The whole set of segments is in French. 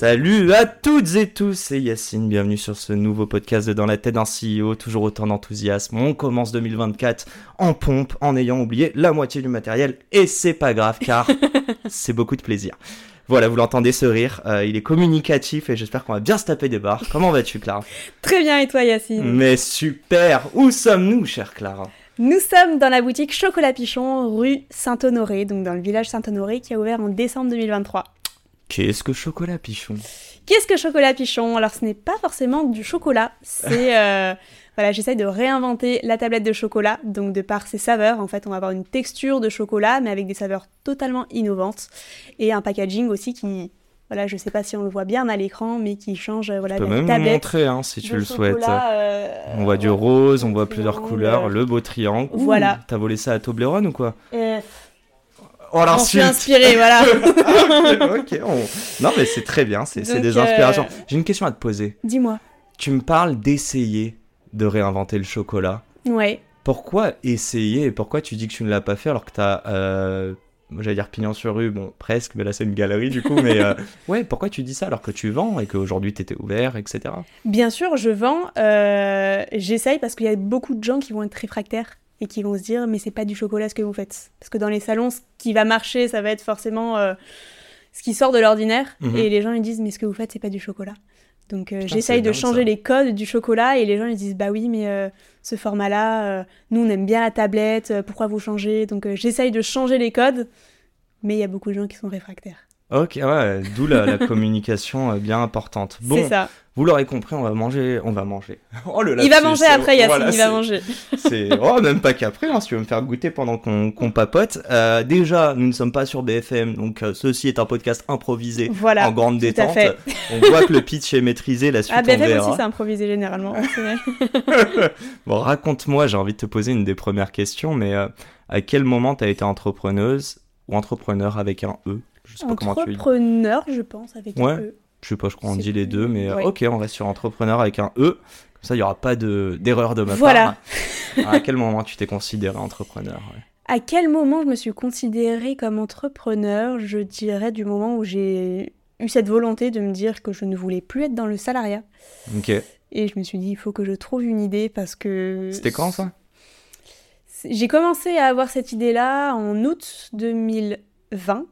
Salut à toutes et tous, c'est Yacine, bienvenue sur ce nouveau podcast de Dans la tête d'un CEO, toujours autant d'enthousiasme. On commence 2024 en pompe, en ayant oublié la moitié du matériel, et c'est pas grave car c'est beaucoup de plaisir. Voilà, vous l'entendez ce rire, euh, il est communicatif et j'espère qu'on va bien se taper des barres. Comment vas-tu Clara? Très bien et toi Yacine? Mais super Où sommes-nous chère Clara? Nous sommes dans la boutique Chocolat Pichon, rue Saint-Honoré, donc dans le village Saint-Honoré qui a ouvert en décembre 2023. Qu'est-ce que chocolat pichon? Qu'est-ce que chocolat pichon? Alors ce n'est pas forcément du chocolat, c'est euh, voilà, j'essaye de réinventer la tablette de chocolat, donc de par ses saveurs, en fait, on va avoir une texture de chocolat mais avec des saveurs totalement innovantes. Et un packaging aussi qui voilà, je sais pas si on le voit bien à l'écran, mais qui change voilà, Je peux même tablette montrer hein, si tu le souhaites. euh, On voit du euh, rose, on voit plusieurs couleurs, le beau triangle. Voilà. T'as volé ça à Toblerone ou quoi? Euh, suis l'insulte inspirée, voilà. Ok, on- Non mais c'est très bien, c'est des euh, inspirations. J'ai une question à te poser. Dis-moi. Tu me parles d'essayer de réinventer le chocolat. Ouais. Pourquoi essayer et pourquoi tu dis que tu ne l'as pas fait alors que t'as... Euh... moi, J'allais dire pignon sur rue, bon presque, mais là c'est une galerie du coup, mais euh, ouais, pourquoi tu dis ça alors que tu vends et qu'aujourd'hui t'étais ouvert, etc. Bien sûr, je vends. euh, J'essaye parce qu'il y a beaucoup de gens qui vont être réfractaires et qui vont se dire mais c'est pas du chocolat ce que vous faites. Parce que dans les salons, ce qui va marcher, ça va être forcément euh, ce qui sort de l'ordinaire. Mhm. Et les gens ils disent mais ce que vous faites c'est pas du chocolat. Donc euh, j'essaye de changer ça. les codes du chocolat et les gens ils disent bah oui mais euh, ce format-là, euh, nous on aime bien la tablette, pourquoi vous changez? Donc j'essaye de changer les codes, mais il y a beaucoup de gens qui sont réfractaires. Ok, ouais, d'où la, la communication euh, bien importante. Bon, C'est ça. vous l'aurez compris, on va manger, on va manger. Oh le Il va manger après Yacine, voilà, il va manger. C'est oh même pas qu'après, hein, si tu veux me faire goûter pendant qu'on papote. Euh, déjà, nous ne sommes pas sur BFM, donc euh, ceci est un podcast improvisé Voilà. en grande détente. On voit que le pitch est maîtrisé, la suite Ah, on BFM verra. aussi, c'est improvisé généralement. Bon, raconte-moi, j'ai envie de te poser une des premières questions, mais euh, à quel moment t'as été entrepreneuse ou entrepreneur avec un E? Je sais pas comment tu le dis. Entrepreneur, je pense, avec Ouais. un E. Je sais pas, je crois qu'on dit les deux, mais euh, ouais. ok, on reste sur entrepreneur avec un E. Comme ça, il y aura pas de d'erreur de ma Voilà. part. à quel moment tu t'es considéré entrepreneur ouais? À quel moment je me suis considérée comme entrepreneur? Je dirais du moment où j'ai eu cette volonté de me dire que je ne voulais plus être dans le salariat. Ok. Et je me suis dit, il faut que je trouve une idée parce que... C'était quand ça? J'ai commencé à avoir cette idée-là en août 2020.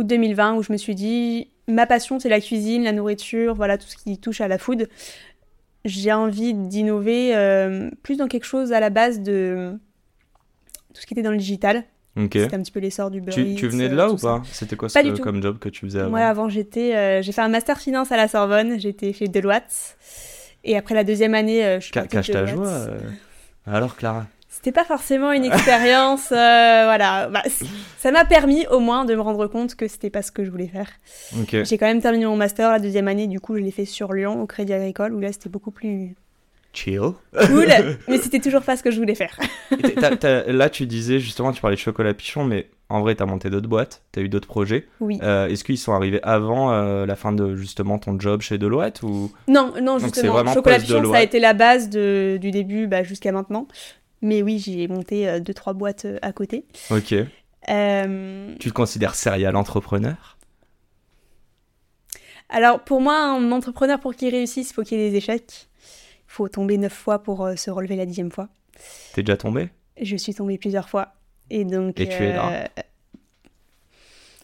Août 2020, où je me suis dit, ma passion, c'est la cuisine, la nourriture, voilà, tout ce qui touche à la food. J'ai envie d'innover euh, plus dans quelque chose à la base de tout ce qui était dans le digital. Ok. C'était un petit peu l'essor du Uber Tu, venais de euh, là ou pas? C'était quoi Pas ce- du comme job que tu faisais avant? Moi, avant, j'étais, euh, j'ai fait un master finance à la Sorbonne. J'étais chez Deloitte. Et après la deuxième année, je suis Cache ta joie. Alors Clara C'était pas forcément une expérience, euh, voilà. Bah, ça m'a permis au moins de me rendre compte que c'était pas ce que je voulais faire. J'ai quand même terminé mon master la deuxième année, du coup je l'ai fait sur Lyon au Crédit Agricole où là c'était beaucoup plus Chill. cool, mais c'était toujours pas ce que je voulais faire. Là, tu disais justement, tu parlais de chocolat pichon, mais en vrai, t'as monté d'autres boîtes, t'as eu d'autres projets. Oui. Euh, Est-ce qu'ils sont arrivés avant euh, la fin de justement ton job chez Deloitte ou? Non, non, Donc justement, vraiment Chocolat Pichon, ça a été la base de, du début bah, jusqu'à maintenant. Mais oui, j'ai monté euh, deux, trois boîtes euh, à côté. Ok. Euh, Tu te considères serial entrepreneur? Alors, pour moi, un entrepreneur, pour qu'il réussisse, il faut qu'il ait des échecs. Il faut tomber neuf fois pour se relever la dixième fois. T'es déjà tombé? Je suis tombée plusieurs fois. Et donc. Et tu es là.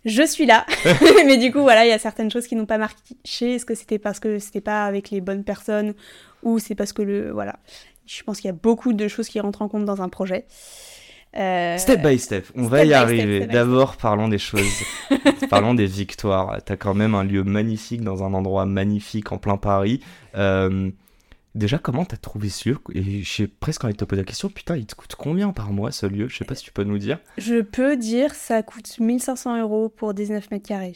Je suis là. Mais du coup, voilà, il y a certaines choses qui n'ont pas marché. Est-ce que c'était parce que c'était pas avec les bonnes personnes ou c'est parce que le. Voilà. Je pense qu'il y a beaucoup de choses qui rentrent en compte dans un projet. Euh, Step by step, on va y arriver. D'abord, parlons des choses. parlons des victoires. T'as quand même un lieu magnifique dans un endroit magnifique en plein Paris. Euh, déjà, comment t'as trouvé ce lieu? Et j'ai presque envie de te poser la question, putain, il te coûte combien par mois ce lieu? Je sais pas si tu peux nous dire. Je peux dire ça coûte 1500 euros pour 19 mètres carrés.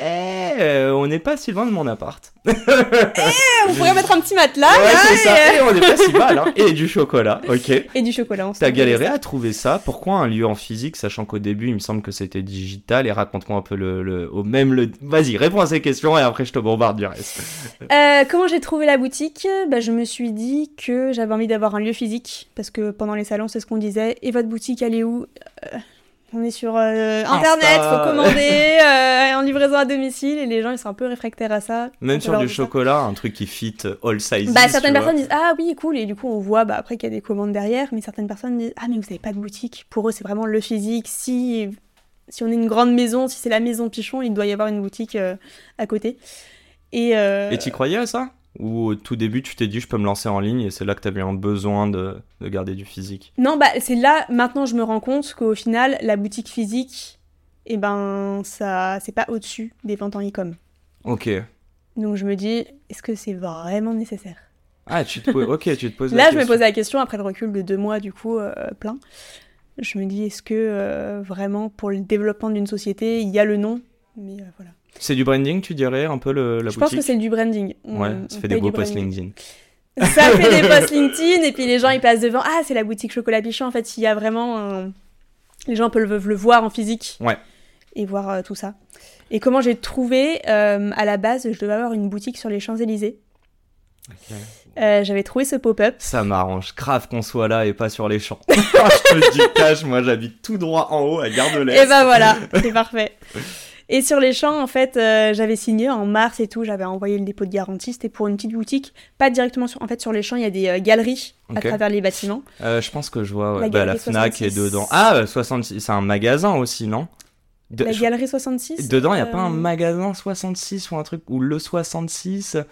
Eh, euh, on n'est pas si loin de mon appart. on pourrait mettre un petit matelas. Ouais, là, c'est et, ça. Et on n'est pas si mal. Hein. Et du chocolat, ok. et du chocolat. T'as galéré à trouver ça? Pourquoi un lieu en physique, sachant qu'au début, il me semble que c'était digital Et raconte-moi un peu le, le- au même le. Vas-y, réponds à ces questions et après je te bombarde du reste. Euh, comment j'ai trouvé la boutique? Bah, Je me suis dit que j'avais envie d'avoir un lieu physique parce que pendant les salons, c'est ce qu'on disait. Et votre boutique, elle est où? Euh, On est sur euh, internet, Insta. faut commander euh, en livraison à domicile et les gens ils sont un peu réfractaires à ça. Même sur du chocolat, un truc qui fit all sizes. Bah tu certaines vois. personnes disent ah oui cool et du coup on voit bah, après qu'il y a des commandes derrière mais certaines personnes disent ah mais vous avez pas de boutique pour eux c'est vraiment le physique si si on est une grande maison si c'est la maison Pichon il doit y avoir une boutique euh, à côté et, euh, Et t'y croyais à ça? Ou au tout début, tu t'es dit, je peux me lancer en ligne et c'est là que t'avais un besoin de, de garder du physique non bah c'est là maintenant je me rends compte qu'au final la boutique physique et ben ça c'est pas au-dessus des ventes en e-com Ok. donc je me dis est-ce que c'est vraiment nécessaire? Ah, tu te poses. Ok, tu te poses la Là, je me question. posais la question après le recul de deux mois, du coup, euh, plein. Je me dis, est-ce que euh, vraiment pour le développement d'une société, il y a le nom? Mais euh, voilà. C'est du branding, tu dirais, un peu le, la je pense que c'est du branding. On- Ouais, ça fait des beaux posts. LinkedIn. Ça fait des posts LinkedIn, et puis les gens, ils passent devant. Ah, c'est la boutique Chocolat Pichon. En fait, il y a vraiment. un- Les gens peuvent le, voir en physique. Ouais. Et voir euh, tout ça. Et comment j'ai trouvé, euh, à la base, je devais avoir une boutique sur les Champs-Élysées. Euh, J'avais trouvé ce pop-up. Ça m'arrange grave qu'on soit là et pas sur les champs. je te le dis cash, moi j'habite tout droit en haut à Gare de l'Est. Et ben voilà, c'est parfait. Et sur les champs, en fait, euh, j'avais signé en mars et tout, j'avais envoyé le dépôt de garantie, c'était pour une petite boutique, pas directement sur... En fait, sur les champs, il y a des euh, galeries à travers les bâtiments. Euh, je pense que je vois ouais. La bah, la Fnac est 66. dedans. Ah, euh, 66, c'est un magasin aussi, non? De- La galerie 66. Dedans, il n'y a pas un magasin 66 ou un truc, ou le 66 euh,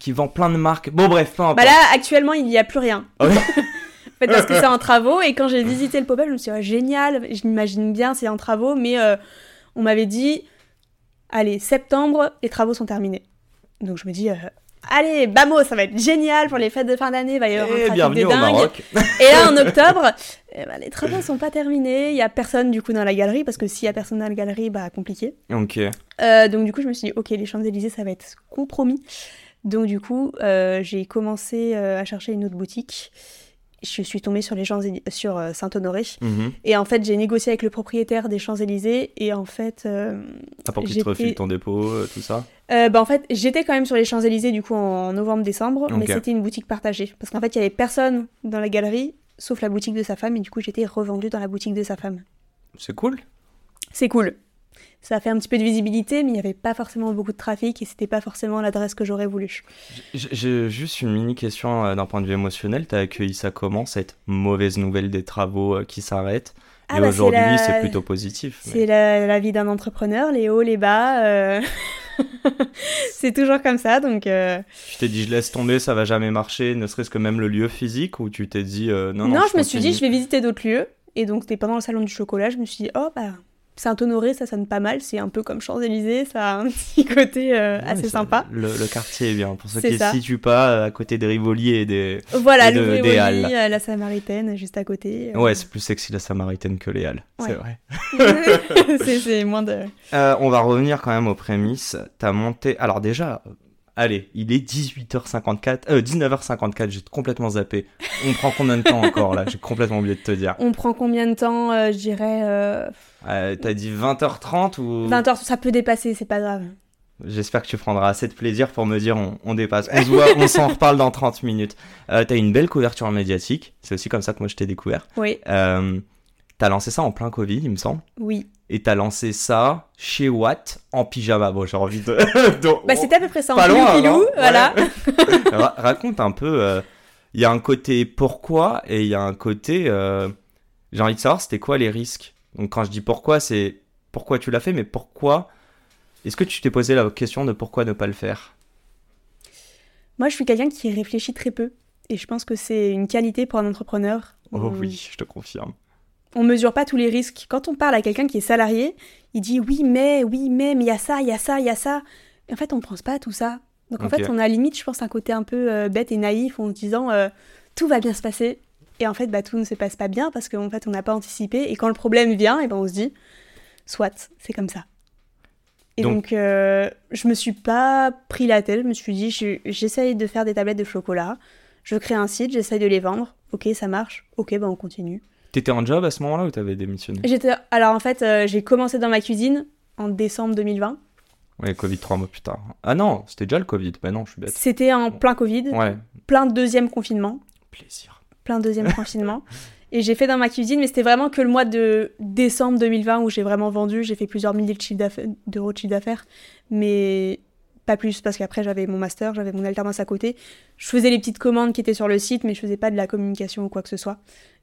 qui vend plein de marques? Bon, bref, importe. Bah là, actuellement, il n'y a plus rien. En fait, parce que c'est en travaux, et quand j'ai visité le pop-up, je me suis dit, ouais, génial, je m'imagine bien, c'est en travaux, mais euh, on m'avait dit, allez, septembre, les travaux sont terminés. Donc je me dis, euh, allez, bamo, ça va être génial pour les fêtes de fin d'année, il va y avoir un Et trafic bienvenue de au dingue. Maroc. Et là, en octobre, eh ben, les travaux sont pas terminés. Il y a personne du coup dans la galerie parce que s'il y a personne dans la galerie, bah compliqué. ok. Euh, donc du coup, je me suis dit, ok, les Champs Élysées, ça va être compromis. Donc du coup, euh, j'ai commencé euh, à chercher une autre boutique. Je suis tombée sur les Champs sur euh, Saint-Honoré. Mhm. Et en fait, j'ai négocié avec le propriétaire des Champs Élysées. Et en fait, euh, Ah, pour qu'il te refile ton dépôt, euh, tout ça? euh, bah en fait, j'étais quand même sur les Champs Élysées du coup en novembre-décembre, mais c'était une boutique partagée parce qu'en fait, il y avait personne dans la galerie sauf la boutique de sa femme et du coup, j'étais revendue dans la boutique de sa femme. C'est cool? C'est cool. Ça a fait un petit peu de visibilité, mais il n'y avait pas forcément beaucoup de trafic et c'était pas forcément l'adresse que j'aurais voulu. J'ai juste une mini question euh, d'un point de vue émotionnel. T'as accueilli ça comment, cette mauvaise nouvelle des travaux euh, qui s'arrêtent? Ah Et bah, aujourd'hui, la- c'est plutôt positif. mais- C'est la, la vie d'un entrepreneur, les hauts, les bas. euh, c'est toujours comme ça, donc euh, Tu t'es dit, je laisse tomber, ça va jamais marcher, ne serait-ce que même le lieu physique, ou tu t'es dit, euh, non, non, non, je me suis dit, je vais visiter d'autres lieux. Et donc, c'était pendant le salon du chocolat, je me suis dit, oh, bah, Saint-Honoré, ça sonne pas mal. C'est un peu comme Champs-Élysées, ça a un petit côté euh, assez ça- sympa. Le, le quartier est bien. Pour ceux qui ne se situent pas, à côté des Rivoli et des. Voilà, Et de- le des Rivoli, Halles. euh, la Samaritaine, juste à côté. euh. Ouais, c'est plus sexy la Samaritaine que les Halles. C'est vrai. c'est c'est moins de. Euh, on va revenir quand même aux prémices. T'as monté. Alors, déjà. Allez, il est 18h54, euh, 19h54, j'ai complètement zappé. On prend combien de temps encore là? J'ai complètement oublié de te dire. On prend combien de temps euh, Je dirais euh, Euh, T'as dit 20h30 ou? 20 heures, ça peut dépasser, c'est pas grave. J'espère que tu prendras assez de plaisir pour me dire on, on dépasse. On se voit, on s'en reparle dans 30 minutes. Euh, T'as une belle couverture médiatique, c'est aussi comme ça que moi je t'ai découvert. Oui, t'as lancé ça en plein Covid, il me semble. oui. Et t'as lancé ça chez Watt en pyjama. Bon, j'ai envie de. Donc, Bah, c'était à peu près ça en Pas loin, pilou, voilà. Raconte un peu. euh, Il y a un côté pourquoi et il y a un côté. euh, J'ai envie de savoir c'était quoi les risques. Donc quand je dis pourquoi, c'est pourquoi tu l'as fait, mais pourquoi. Est-ce que tu t'es posé la question de pourquoi ne pas le faire? Moi, je suis quelqu'un qui réfléchit très peu. Et je pense que c'est une qualité pour un entrepreneur. Oh On- oui, je te confirme. On mesure pas tous les risques. Quand on parle à quelqu'un qui est salarié, il dit oui, mais, oui, mais, mais il y a ça, il y a ça, il y a ça. Et en fait, on ne pense pas à tout ça. Donc en fait, on a limite, je pense, un côté un peu euh, bête et naïf en se disant euh, tout va bien se passer. Et en fait, bah, tout ne se passe pas bien parce qu'en fait, on n'a pas anticipé. Et quand le problème vient, et ben, on se dit soit, c'est comme ça. Et Donc- donc, euh, je me suis pas pris la tête. Je me suis dit, je- j'essaye de faire des tablettes de chocolat. Je crée un site, j'essaye de les vendre. Ok, ça marche. Ok, bah on continue. T'étais en job à ce moment-là ou t'avais démissionné J'étais, alors en fait, euh, j'ai commencé dans ma cuisine en décembre 2020. Ouais, Covid trois mois plus tard. Ah non, c'était déjà le Covid. Bah non, je suis bête. C'était en plein Covid, Ouais, plein deuxième confinement, plaisir. plein deuxième confinement. Et j'ai fait dans ma cuisine, mais c'était vraiment que le mois de décembre 2020 où j'ai vraiment vendu. J'ai fait plusieurs milliers d'euros de chiffre d'affaires, mais pas plus parce qu'après j'avais mon master, j'avais mon alternance à côté. Je faisais les petites commandes qui étaient sur le site, mais je faisais pas de la communication ou quoi que ce soit.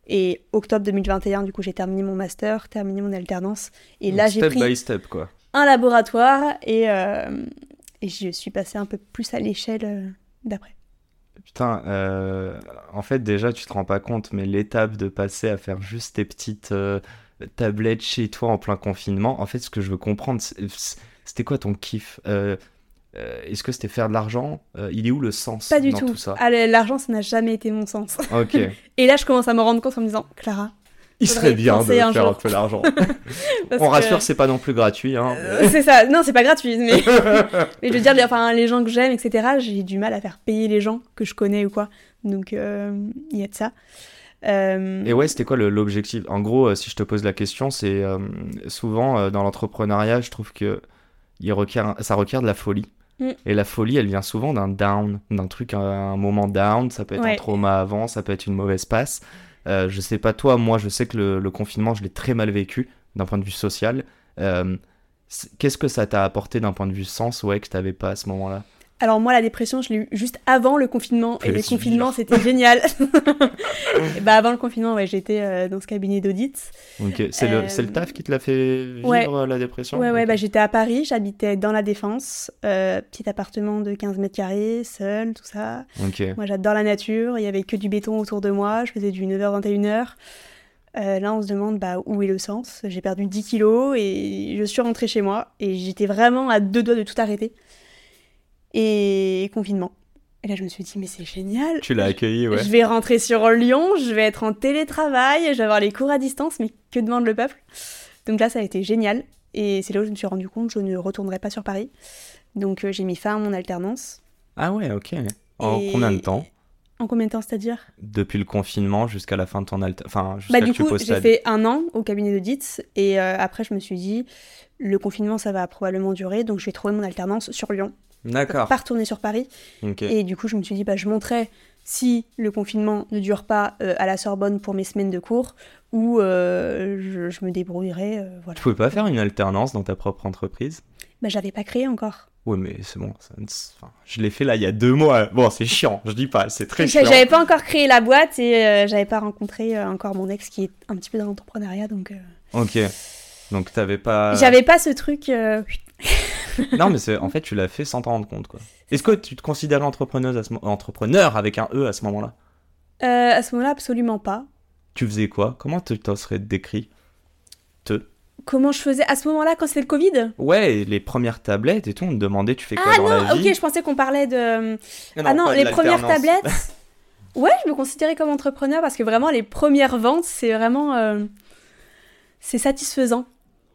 Et octobre 2021, du coup, j'ai terminé mon master, terminé mon alternance. Et là, j'ai pris by step, quoi. un laboratoire et, euh, et je suis passée un peu plus à l'échelle euh, d'après. Putain, euh, en fait, déjà, tu te rends pas compte, mais l'étape de passer à faire juste tes petites euh, tablettes chez toi en plein confinement, en fait, ce que je veux comprendre, c'était quoi ton kiff? Euh, Est-ce que c'était faire de l'argent Euh, Il est où le sens Pas du dans tout. ça Ah, L'argent, ça n'a jamais été mon sens. Ok. Et là, je commence à me rendre compte en me disant, Clara, Il serait bien de un faire un jour. peu d'argent. parce On que- rassure, c'est pas non plus gratuit. Hein. Euh, c'est ça. Non, c'est pas gratuit, mais, mais je veux dire, les- enfin, les gens que j'aime, etc., j'ai du mal à faire payer les gens que je connais ou quoi. Donc, euh, il y a de ça. Et ouais, c'était quoi l'objectif? En gros, si je te pose la question, c'est souvent dans l'entrepreneuriat, je trouve que il requiert, ça requiert de la folie. Mm. Et la folie, elle vient souvent d'un down, d'un truc, un, un moment down. Ça peut être un trauma avant, ça peut être une mauvaise passe. Euh, je sais pas toi, moi, je sais que le, le confinement, je l'ai très mal vécu d'un point de vue social. Euh, Qu'est-ce que ça t'a apporté d'un point de vue sens, ouais, que t'avais pas à ce moment-là? Alors moi, la dépression, je l'ai eu juste avant le confinement. Et le confinement, c'était génial. Et bah, avant le confinement, ouais, j'étais euh, dans ce cabinet d'audit. C'est le, Euh, le taf qui te l'a fait vivre ouais. euh, la dépression? Ouais, ouais, bah, j'étais à Paris, j'habitais dans la Défense, euh, petit appartement de 15 mètres carrés, seul, tout ça. Moi, j'adore la nature, il y avait que du béton autour de moi, je faisais du 9h-21h. Euh, là, on se demande bah, où est le sens? J'ai perdu 10 kilos et je suis rentrée chez moi et j'étais vraiment à deux doigts de tout arrêter. Et confinement. Et là, je me suis dit, mais c'est génial. Tu l'as accueilli, ouais. Je vais rentrer sur Lyon, je vais être en télétravail, je vais avoir les cours à distance, mais que demande le peuple? Donc là, ça a été génial. Et c'est là où je me suis rendu compte que je ne retournerai pas sur Paris. Donc euh, j'ai mis fin à mon alternance. Ah ouais, ok. En Et- combien de temps? En combien de temps, c'est-à-dire? Depuis le confinement jusqu'à la fin de ton alternance Enfin, jusqu'à Bah, du que tu coup, j'ai fait un an au cabinet d'audit. Et euh, après, je me suis dit, le confinement, ça va probablement durer. Donc je vais trouver mon alternance sur Lyon. D'accord. Pas retourner sur Paris. Et du coup, je me suis dit, bah, je monterai si le confinement ne dure pas euh, à la Sorbonne pour mes semaines de cours, ou euh, je, je me débrouillerai. euh, voilà. Tu pouvais pas faire une alternance dans ta propre entreprise? Bah, j'avais pas créé encore. Ouais, mais c'est bon. ça enfin, je l'ai fait là il y a deux mois. Bon, c'est chiant. Je dis pas. C'est très chiant. J'avais pas encore créé la boîte et euh, j'avais pas rencontré encore mon ex qui est un petit peu dans l'entrepreneuriat, donc Ok. Donc t'avais pas. j'avais pas ce truc. Euh, Non, mais c'est en fait tu l'as fait sans t'en rendre compte quoi. Est-ce que tu te considérais entrepreneuse à ce entrepreneur avec un e à ce moment-là? Euh, à ce moment-là, absolument pas. Tu faisais quoi? Comment tu t'en serais décrit? Te? Comment je faisais? À ce moment-là quand c'était le Covid? Ouais, les premières tablettes et tout, on te demandait tu fais quoi Ah dans non, la vie? ok, je pensais qu'on parlait de. Non, ah non, les premières tablettes. Ouais, je me considérais comme entrepreneur parce que vraiment les premières ventes, c'est vraiment. euh, C'est satisfaisant.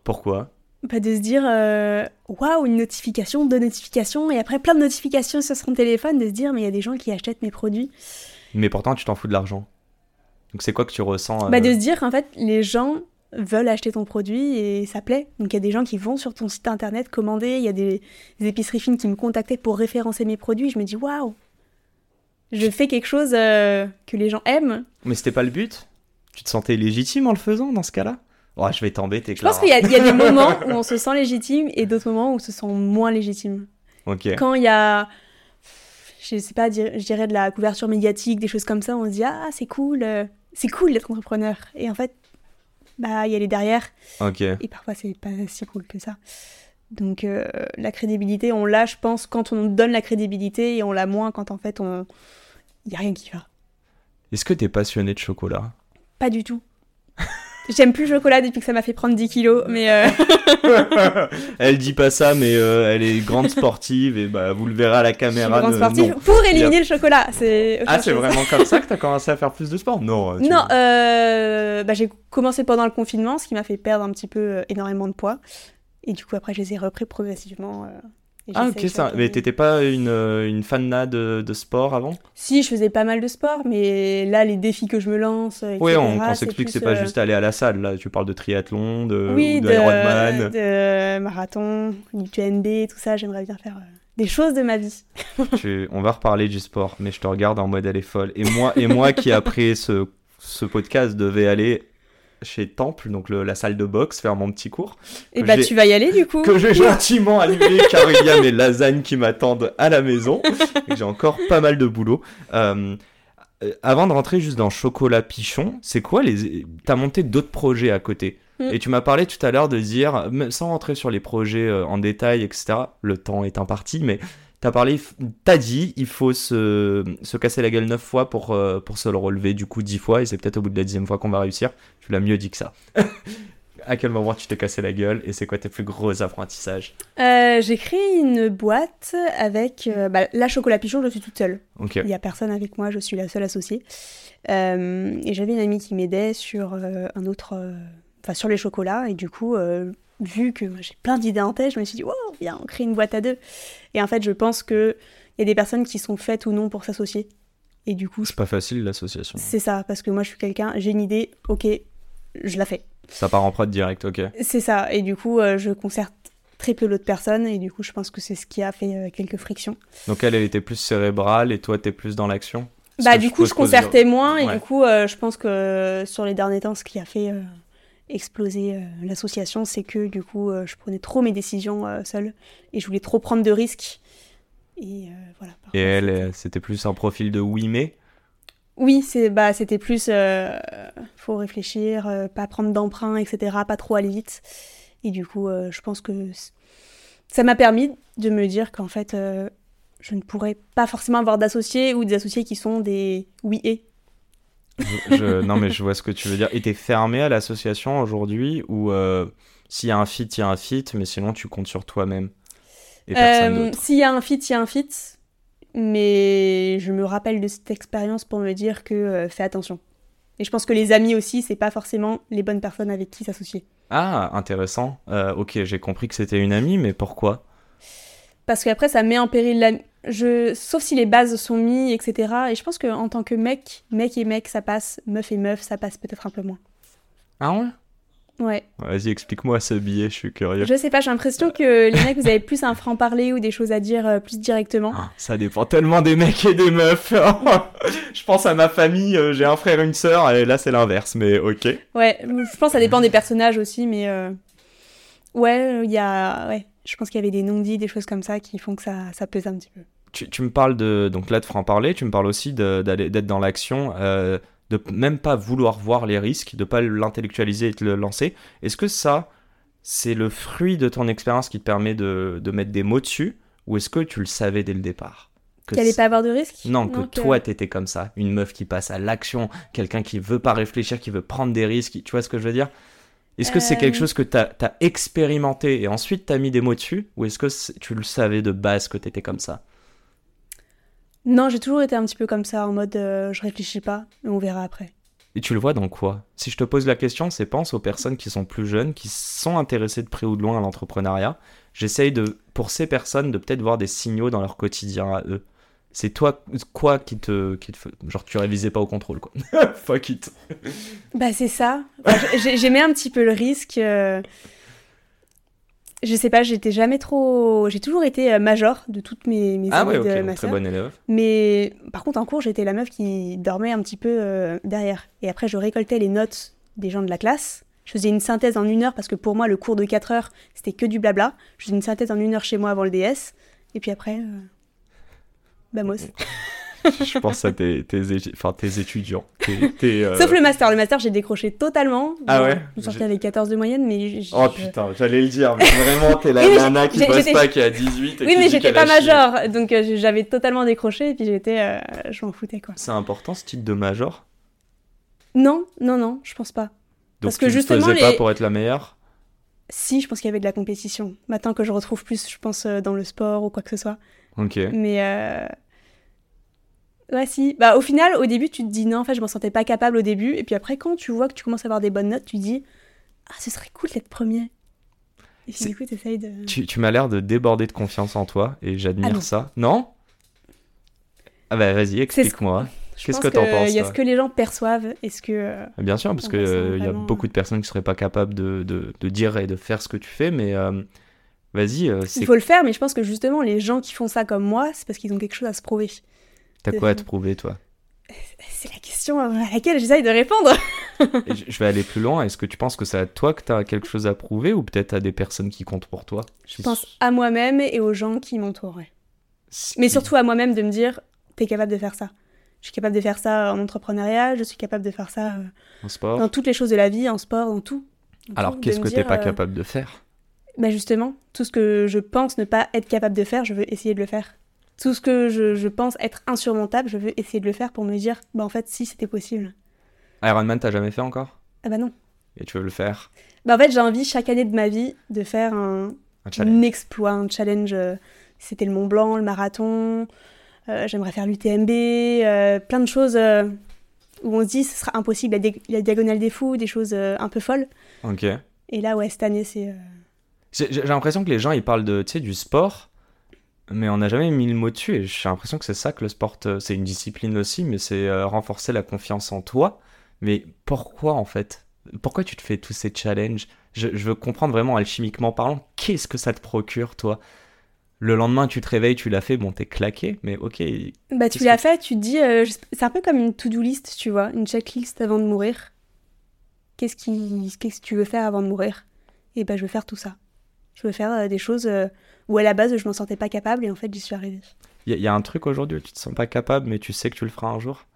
Pourquoi? Bah, de se dire, euh, waouh, une notification, deux notifications, et après plein de notifications sur son téléphone, de se dire, mais il y a des gens qui achètent mes produits. Mais pourtant, tu t'en fous de l'argent. Donc c'est quoi que tu ressens euh, Bah, de se dire qu'en fait, les gens veulent acheter ton produit et ça plaît. Donc il y a des gens qui vont sur ton site internet commander, il y a des, des épiceries fines qui me contactaient pour référencer mes produits. Je me dis, waouh, je fais quelque chose euh, que les gens aiment. Mais c'était pas le but? Tu te sentais légitime en le faisant dans ce cas-là? Ouais, je vais t'embêter, Je pense qu'il y, a- il y a des moments où on se sent légitime et d'autres moments où on se sent moins légitime. Ok. Quand il y a, je sais pas, je dirais de la couverture médiatique, des choses comme ça, on se dit, ah, c'est cool, euh, c'est cool d'être entrepreneur. Et en fait, bah, il y a les derrière. Ok. Et parfois, c'est pas si cool que ça. Donc, euh, la crédibilité, on l'a, je pense, quand on donne la crédibilité et on l'a moins quand en fait, on. Il y a rien qui va. Est-ce que t'es passionné de chocolat? Pas du tout. J'aime plus le chocolat depuis que ça m'a fait prendre 10 kilos, mais. euh, Elle dit pas ça, mais euh, elle est grande sportive et bah vous le verrez à la je suis caméra. grande sportive non. pour éliminer le chocolat. C'est. Ah, c'est vraiment comme ça que t'as commencé à faire plus de sport Non. Non, euh, bah, j'ai commencé pendant le confinement, ce qui m'a fait perdre un petit peu euh, énormément de poids. Et du coup, après, je les ai repris progressivement. Ah, ok, ça. Mais t'étais pas une, euh, une fan de, de sport avant? Si, je faisais pas mal de sport, mais là, les défis que je me lance, euh, Oui, etc., on, on s'explique que c'est pas euh, juste aller à la salle. Là, tu parles de triathlon, de, oui, ou de, de, Ironman. de marathon, tout ça. J'aimerais bien faire euh, des choses de ma vie. Tu- on va reparler du sport, mais je te regarde en mode elle est folle. Et moi, et moi qui après ce, ce podcast devais aller chez Temple, donc le- la salle de boxe, faire mon petit cours, Et Que bah, tu vas y aller du coup. que j'ai gentiment annulé car il y a mes lasagnes qui m'attendent à la maison. J'ai encore pas mal de boulot. Euh, euh, avant de rentrer juste dans Chocolat Pichon, c'est quoi les... T'as monté d'autres projets à côté? Mm. Et tu m'as parlé tout à l'heure de dire, sans rentrer sur les projets euh, en détail, etc., le temps est imparti, mais t'as parlé, t'as dit, il faut se, se casser la gueule neuf fois pour, euh, pour se le relever du coup dix fois, et c'est peut-être au bout de la dixième fois qu'on va réussir. Tu l'as mieux dit que ça. à quel moment tu t'es cassé la gueule, et c'est quoi tes plus gros apprentissages? Euh, j'ai créé une boîte avec euh, bah, la chocolat pigeon. Je suis toute seule. Il y a personne avec moi. Je suis la seule associée. Euh, et j'avais une amie qui m'aidait sur euh, un autre, enfin sur les chocolats. Et du coup, euh, vu que j'ai plein d'idées en tête, je me suis dit, wow, viens, on crée une boîte à deux. Et en fait, je pense que il y a des personnes qui sont faites ou non pour s'associer. Et du coup, C'est pas facile l'association. c'est ça, parce que moi, je suis quelqu'un, j'ai une idée, ok, je la fais. Ça part en prod direct, ok. C'est ça. Et du coup, euh, je concerte très peu l'autre personne. Et du coup, je pense que c'est ce qui a fait euh, quelques frictions. Donc elle, elle était plus cérébrale et toi, t'es plus dans l'action? Bah, du coup, je concertais moins. Et du coup, euh, je pense que sur les derniers temps, ce qui a fait exploser euh, l'association, c'est que du coup, euh, je prenais trop mes décisions euh, seule. Et je voulais trop prendre de risques. Et euh, voilà. Et elle, c'était- plus un profil de oui mais? Oui, c'est bah, c'était plus. euh, faut réfléchir, pas prendre d'emprunt, etc. Pas trop aller vite. Et du coup, je pense que ça m'a permis de me dire qu'en fait, je ne pourrais pas forcément avoir d'associés ou des associés qui sont des oui et. Je- non, mais je vois ce que tu veux dire. Et t'es fermé à l'association aujourd'hui ou euh, s'il y a un fit, il y a un fit, mais sinon tu comptes sur toi-même et personne Euh. S'il y a un fit, il y a un fit. Mais je me rappelle de cette expérience pour me dire que euh, fais attention. Et je pense que les amis aussi, c'est pas forcément les bonnes personnes avec qui s'associer. Ah, intéressant. Euh, ok, j'ai compris que c'était une amie, mais pourquoi? Parce qu'après, ça met en péril la... Je... Sauf si les bases sont mises, etc. Et je pense qu'en tant que mec, mec et mec, ça passe. Meuf et meuf, ça passe peut-être un peu moins. Ah ouais? Ouais. Vas-y, explique-moi ce billet, je suis curieux. Je sais pas, j'ai l'impression que les mecs, vous avez plus un franc-parler ou des choses à dire euh, plus directement. Ah, Ça dépend tellement des mecs et des meufs. je pense à ma famille, euh, j'ai un frère et une sœur, et là c'est l'inverse, mais ok. Ouais, je pense que ça dépend des personnages aussi, mais euh, ouais, il y a, ouais, je pense qu'il y avait des non-dits, des choses comme ça qui font que ça, ça pèse un petit peu. Tu, tu me parles de donc là de franc-parler, tu me parles aussi de- d'être dans l'action, euh, de même pas vouloir voir les risques, de pas l'intellectualiser et te le lancer. Est-ce que ça, c'est le fruit de ton expérience qui te permet de, de mettre des mots dessus, ou est-ce que tu le savais dès le départ Qu'il allait c- pas avoir de risque Non, que que- toi t'étais comme ça, une meuf qui passe à l'action, quelqu'un qui veut pas réfléchir, qui veut prendre des risques, tu vois ce que je veux dire? Est-ce que c'est quelque Euh. chose que t'as as expérimenté et ensuite t'as mis des mots dessus, ou est-ce que tu le savais de base que t'étais comme ça? Non, j'ai toujours été un petit peu comme ça, en mode euh, je réfléchis pas, mais on verra après. Et tu le vois dans quoi? Si je te pose la question, c'est pense aux personnes qui sont plus jeunes, qui sont intéressées de près ou de loin à l'entrepreneuriat. J'essaye de, pour ces personnes, de peut-être voir des signaux dans leur quotidien à eux. C'est toi, quoi qui te, qui te genre tu révisais pas au contrôle quoi. Fuck it. Bah c'est ça. Enfin, J'aimais un petit peu le risque. euh, Je sais pas, j'étais jamais trop. J'ai toujours été euh, major de toutes mes, mes Ah ouais, ok, de donc ma très bonne élève. Mais par contre, en cours, j'étais la meuf qui dormait un petit peu euh, derrière. Et après, je récoltais les notes des gens de la classe. Je faisais une synthèse en une heure parce que pour moi, le cours de 4 heures, c'était que du blabla. Je faisais une synthèse en une heure chez moi avant le DS. Et puis après, euh... Vamos. je pense à tes, tes, enfin, tes étudiants. Tes- tes, euh, Sauf le master. Le master, j'ai décroché totalement. Ah ouais Je sortais avec 14 de moyenne, mais. Oh putain, j'allais le dire, mais vraiment t'es la nana qui j'étais- pas, qui a 18 et Oui, qui mais j'étais pas major. Donc euh, j'avais totalement décroché. Et puis j'étais. euh, Je m'en foutais, quoi. C'est important ce titre de major? Non, non, non, je pense pas. Donc Parce que tu le justement, faisais pas pour être la meilleure? Si, je pense qu'il y avait de la compétition. Maintenant que je retrouve plus, je pense, dans le sport ou quoi que ce soit. Ok. Mais euh... ouais, si. Bah, au final, au début, tu te dis non, en fait, je m'en sentais pas capable au début. Et puis après, quand tu vois que tu commences à avoir des bonnes notes, tu dis ah, ce serait cool d'être premier. Et puis du coup, t'essayes de. Tu, tu m'as l'air de déborder de confiance en toi et j'admire Ah ça. Non? Ah bah vas-y, explique-moi. Qu'est-ce que t'en penses Il y a ce que les gens perçoivent et ce que. euh, Bien sûr, parce qu'il ressent y a beaucoup de personnes qui seraient pas capables de, de, de dire et de faire ce que tu fais, mais euh, vas-y, euh, Il faut le faire, mais je pense que justement, les gens qui font ça comme moi, c'est parce qu'ils ont quelque chose à se prouver. t'as quoi à te prouver toi? C'est la question à laquelle j'essaye de répondre. Je vais aller plus loin. Est-ce que tu penses que c'est à toi que t'as quelque chose à prouver ou peut-être à des personnes qui comptent pour toi? Je pense à moi-même et aux gens qui m'entourent. Ce Mais surtout à moi-même de me dire, t'es capable de faire ça. Je suis capable de faire ça en entrepreneuriat, je suis capable de faire ça euh, en sport? dans toutes les choses de la vie, en sport, dans tout. Alors qu'est-ce que t'es pas euh, capable de faire? Bah justement, tout ce que je pense ne pas être capable de faire, je veux essayer de le faire. Tout ce que je, je pense être insurmontable, je veux essayer de le faire pour me dire, bah en fait, si c'était possible. Ironman, t'as jamais fait encore? Ah bah non. Et tu veux le faire? Bah en fait, j'ai envie chaque année de ma vie de faire un, Un exploit, un challenge. euh, C'était le Mont Blanc, le marathon. euh, J'aimerais faire l'UTMB, euh, plein de choses euh, où on se dit ce sera impossible, la, la diagonale des fous, des choses un peu folles. Ok. Et là, ouais, cette année, c'est. J'ai l'impression que les gens ils parlent de, du sport, mais on n'a jamais mis le mot dessus. Et j'ai l'impression que c'est ça que le sport, c'est une discipline aussi, mais c'est euh, renforcer la confiance en toi. Mais pourquoi en fait? Pourquoi tu te fais tous ces challenges? Je, je veux comprendre vraiment alchimiquement parlant, qu'est-ce que ça te procure toi? Le lendemain tu te réveilles, tu l'as fait, bon t'es claqué, mais ok. Bah, tu l'as que- fait, tu te dis. euh, je- c'est un peu comme une to-do list, tu vois, une checklist avant de mourir. Qu'est-ce qui, qu'est-ce que tu veux faire avant de mourir? Et bah, je veux faire tout ça. Je veux faire euh, des choses euh, où à la base, je m'en sentais pas capable et en fait, j'y suis arrivée. Il y, a- y a un truc aujourd'hui où tu te sens pas capable, mais tu sais que tu le feras un jour?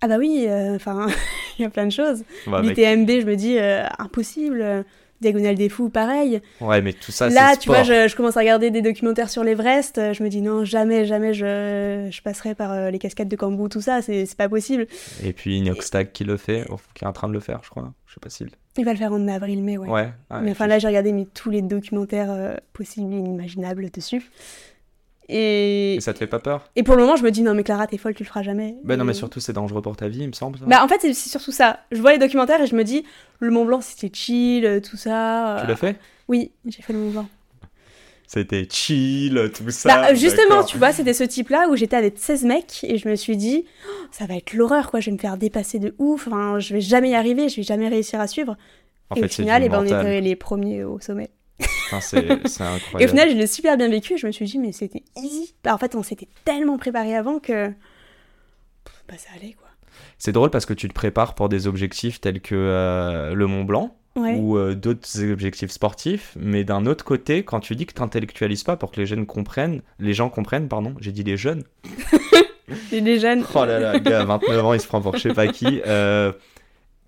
Ah bah oui, euh, enfin, il y a plein de choses. Bah, mec, L'UTMB, je me dis, euh, impossible. Diagonale des fous, pareil. Ouais, mais tout ça, Là, tu vois, je, je commence à regarder des documentaires sur l'Everest. Je me dis, non, jamais, jamais je, je passerai par euh, les cascades de Cambou, tout ça, c'est pas possible. Et puis Inoxtag qui le fait, qui est en train de le faire, je crois. Je sais pas s'il. Il va le faire en avril, mai, ouais. Ouais. ouais, mais enfin, là, j'ai regardé mais, tous les documentaires euh, possibles et inimaginables dessus. Et... Et ça te fait pas peur? Et pour le moment, je me dis, non, mais Clara, t'es folle, tu le feras jamais. Bah non, mais surtout, c'est dangereux pour ta vie, il me semble. ça. Bah, en fait, c'est surtout ça. Je vois les documentaires et je me dis, le Mont Blanc, c'était chill, euh, tout ça. tu euh, l'as fait? Oui, j'ai fait le Mont Blanc. C'était chill, tout ça. Bah, justement, d'accord. tu vois, c'était ce type-là où j'étais avec 16 mecs et je me suis dit, Oh, ça va être l'horreur, quoi. Je vais me faire dépasser de ouf. Enfin, je vais jamais y arriver, je vais jamais réussir à suivre. En et fait, au final, eh ben, on était les premiers au sommet. C'est incroyable. Et au final, je l'ai super bien vécu. et Je me suis dit, mais c'était easy. Bah, en fait, on s'était tellement préparé avant que. Bah, ça allait, quoi. C'est drôle parce que tu te prépares pour des objectifs tels que euh, le Mont Blanc Ouais. ou euh, d'autres objectifs sportifs, mais d'un autre côté, quand tu dis que tu n'intellectualises pas pour que les jeunes comprennent, les gens comprennent, pardon, j'ai dit les jeunes. Les, jeunes. Oh là là, gars, à 29 ans, il se prend pour je sais pas qui. Euh,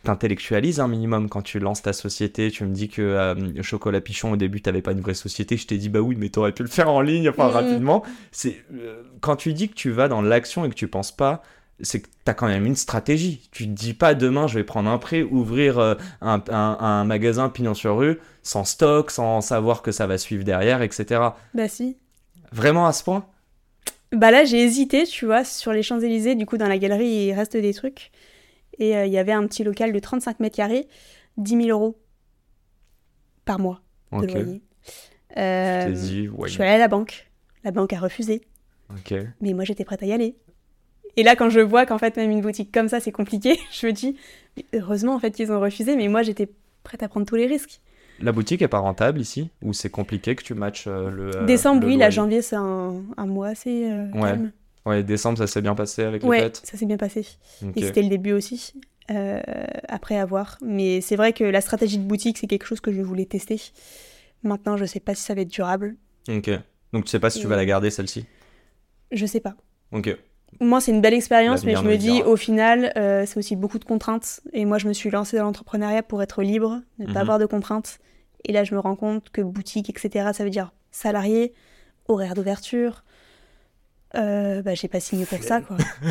T'intellectualises un minimum quand tu lances ta société. Tu me dis que euh, Chocolat Pichon, au début, t'avais pas une vraie société. Je t'ai dit, bah oui, mais t'aurais pu le faire en ligne, enfin Mhm. rapidement. C'est euh, Quand tu dis que tu vas dans l'action et que tu penses pas, c'est que t'as quand même une stratégie. Tu te dis pas demain, je vais prendre un prêt, ouvrir euh, un, un- un magasin pignon sur rue, sans stock, sans savoir que ça va suivre derrière, etc. Bah, si. Vraiment à ce point? Bah là, j'ai hésité, tu vois, sur les Champs-Élysées. Du coup, dans la galerie, il reste des trucs. Et euh, il y avait un petit local de 35 mètres carrés, 10 000 euros par mois de Ok. loyer. Euh, T'es dit, ouais. je suis allée à la banque. La banque a refusé. Mais moi, j'étais prête à y aller. Et là, quand je vois qu'en fait, même une boutique comme ça, c'est compliqué, je me dis, heureusement, en fait, qu'ils ont refusé. Mais moi, j'étais prête à prendre tous les risques. La boutique est pas rentable ici? Ou c'est compliqué que tu matches euh, le. euh, Décembre, le oui, là, loyer? janvier, c'est un, un mois assez euh, Ouais. calme. Ouais, décembre, ça s'est bien passé avec les Ouais, fêtes? ça s'est bien passé. Et c'était le début aussi, euh, après avoir. Mais c'est vrai que la stratégie de boutique, c'est quelque chose que je voulais tester. Maintenant, je sais pas si ça va être durable. Ok. Donc tu sais pas si tu vas la garder celle-ci? Je sais pas. Ok. Moi, c'est une belle expérience, mais je me dis, au final, euh, c'est aussi beaucoup de contraintes. Et moi, je me suis lancée dans l'entrepreneuriat pour être libre, ne Mhm. pas avoir de contraintes. Et là, je me rends compte que boutique, etc., ça veut dire salarié, horaire d'ouverture. Euh, bah, j'ai pas signé pour ça, quoi.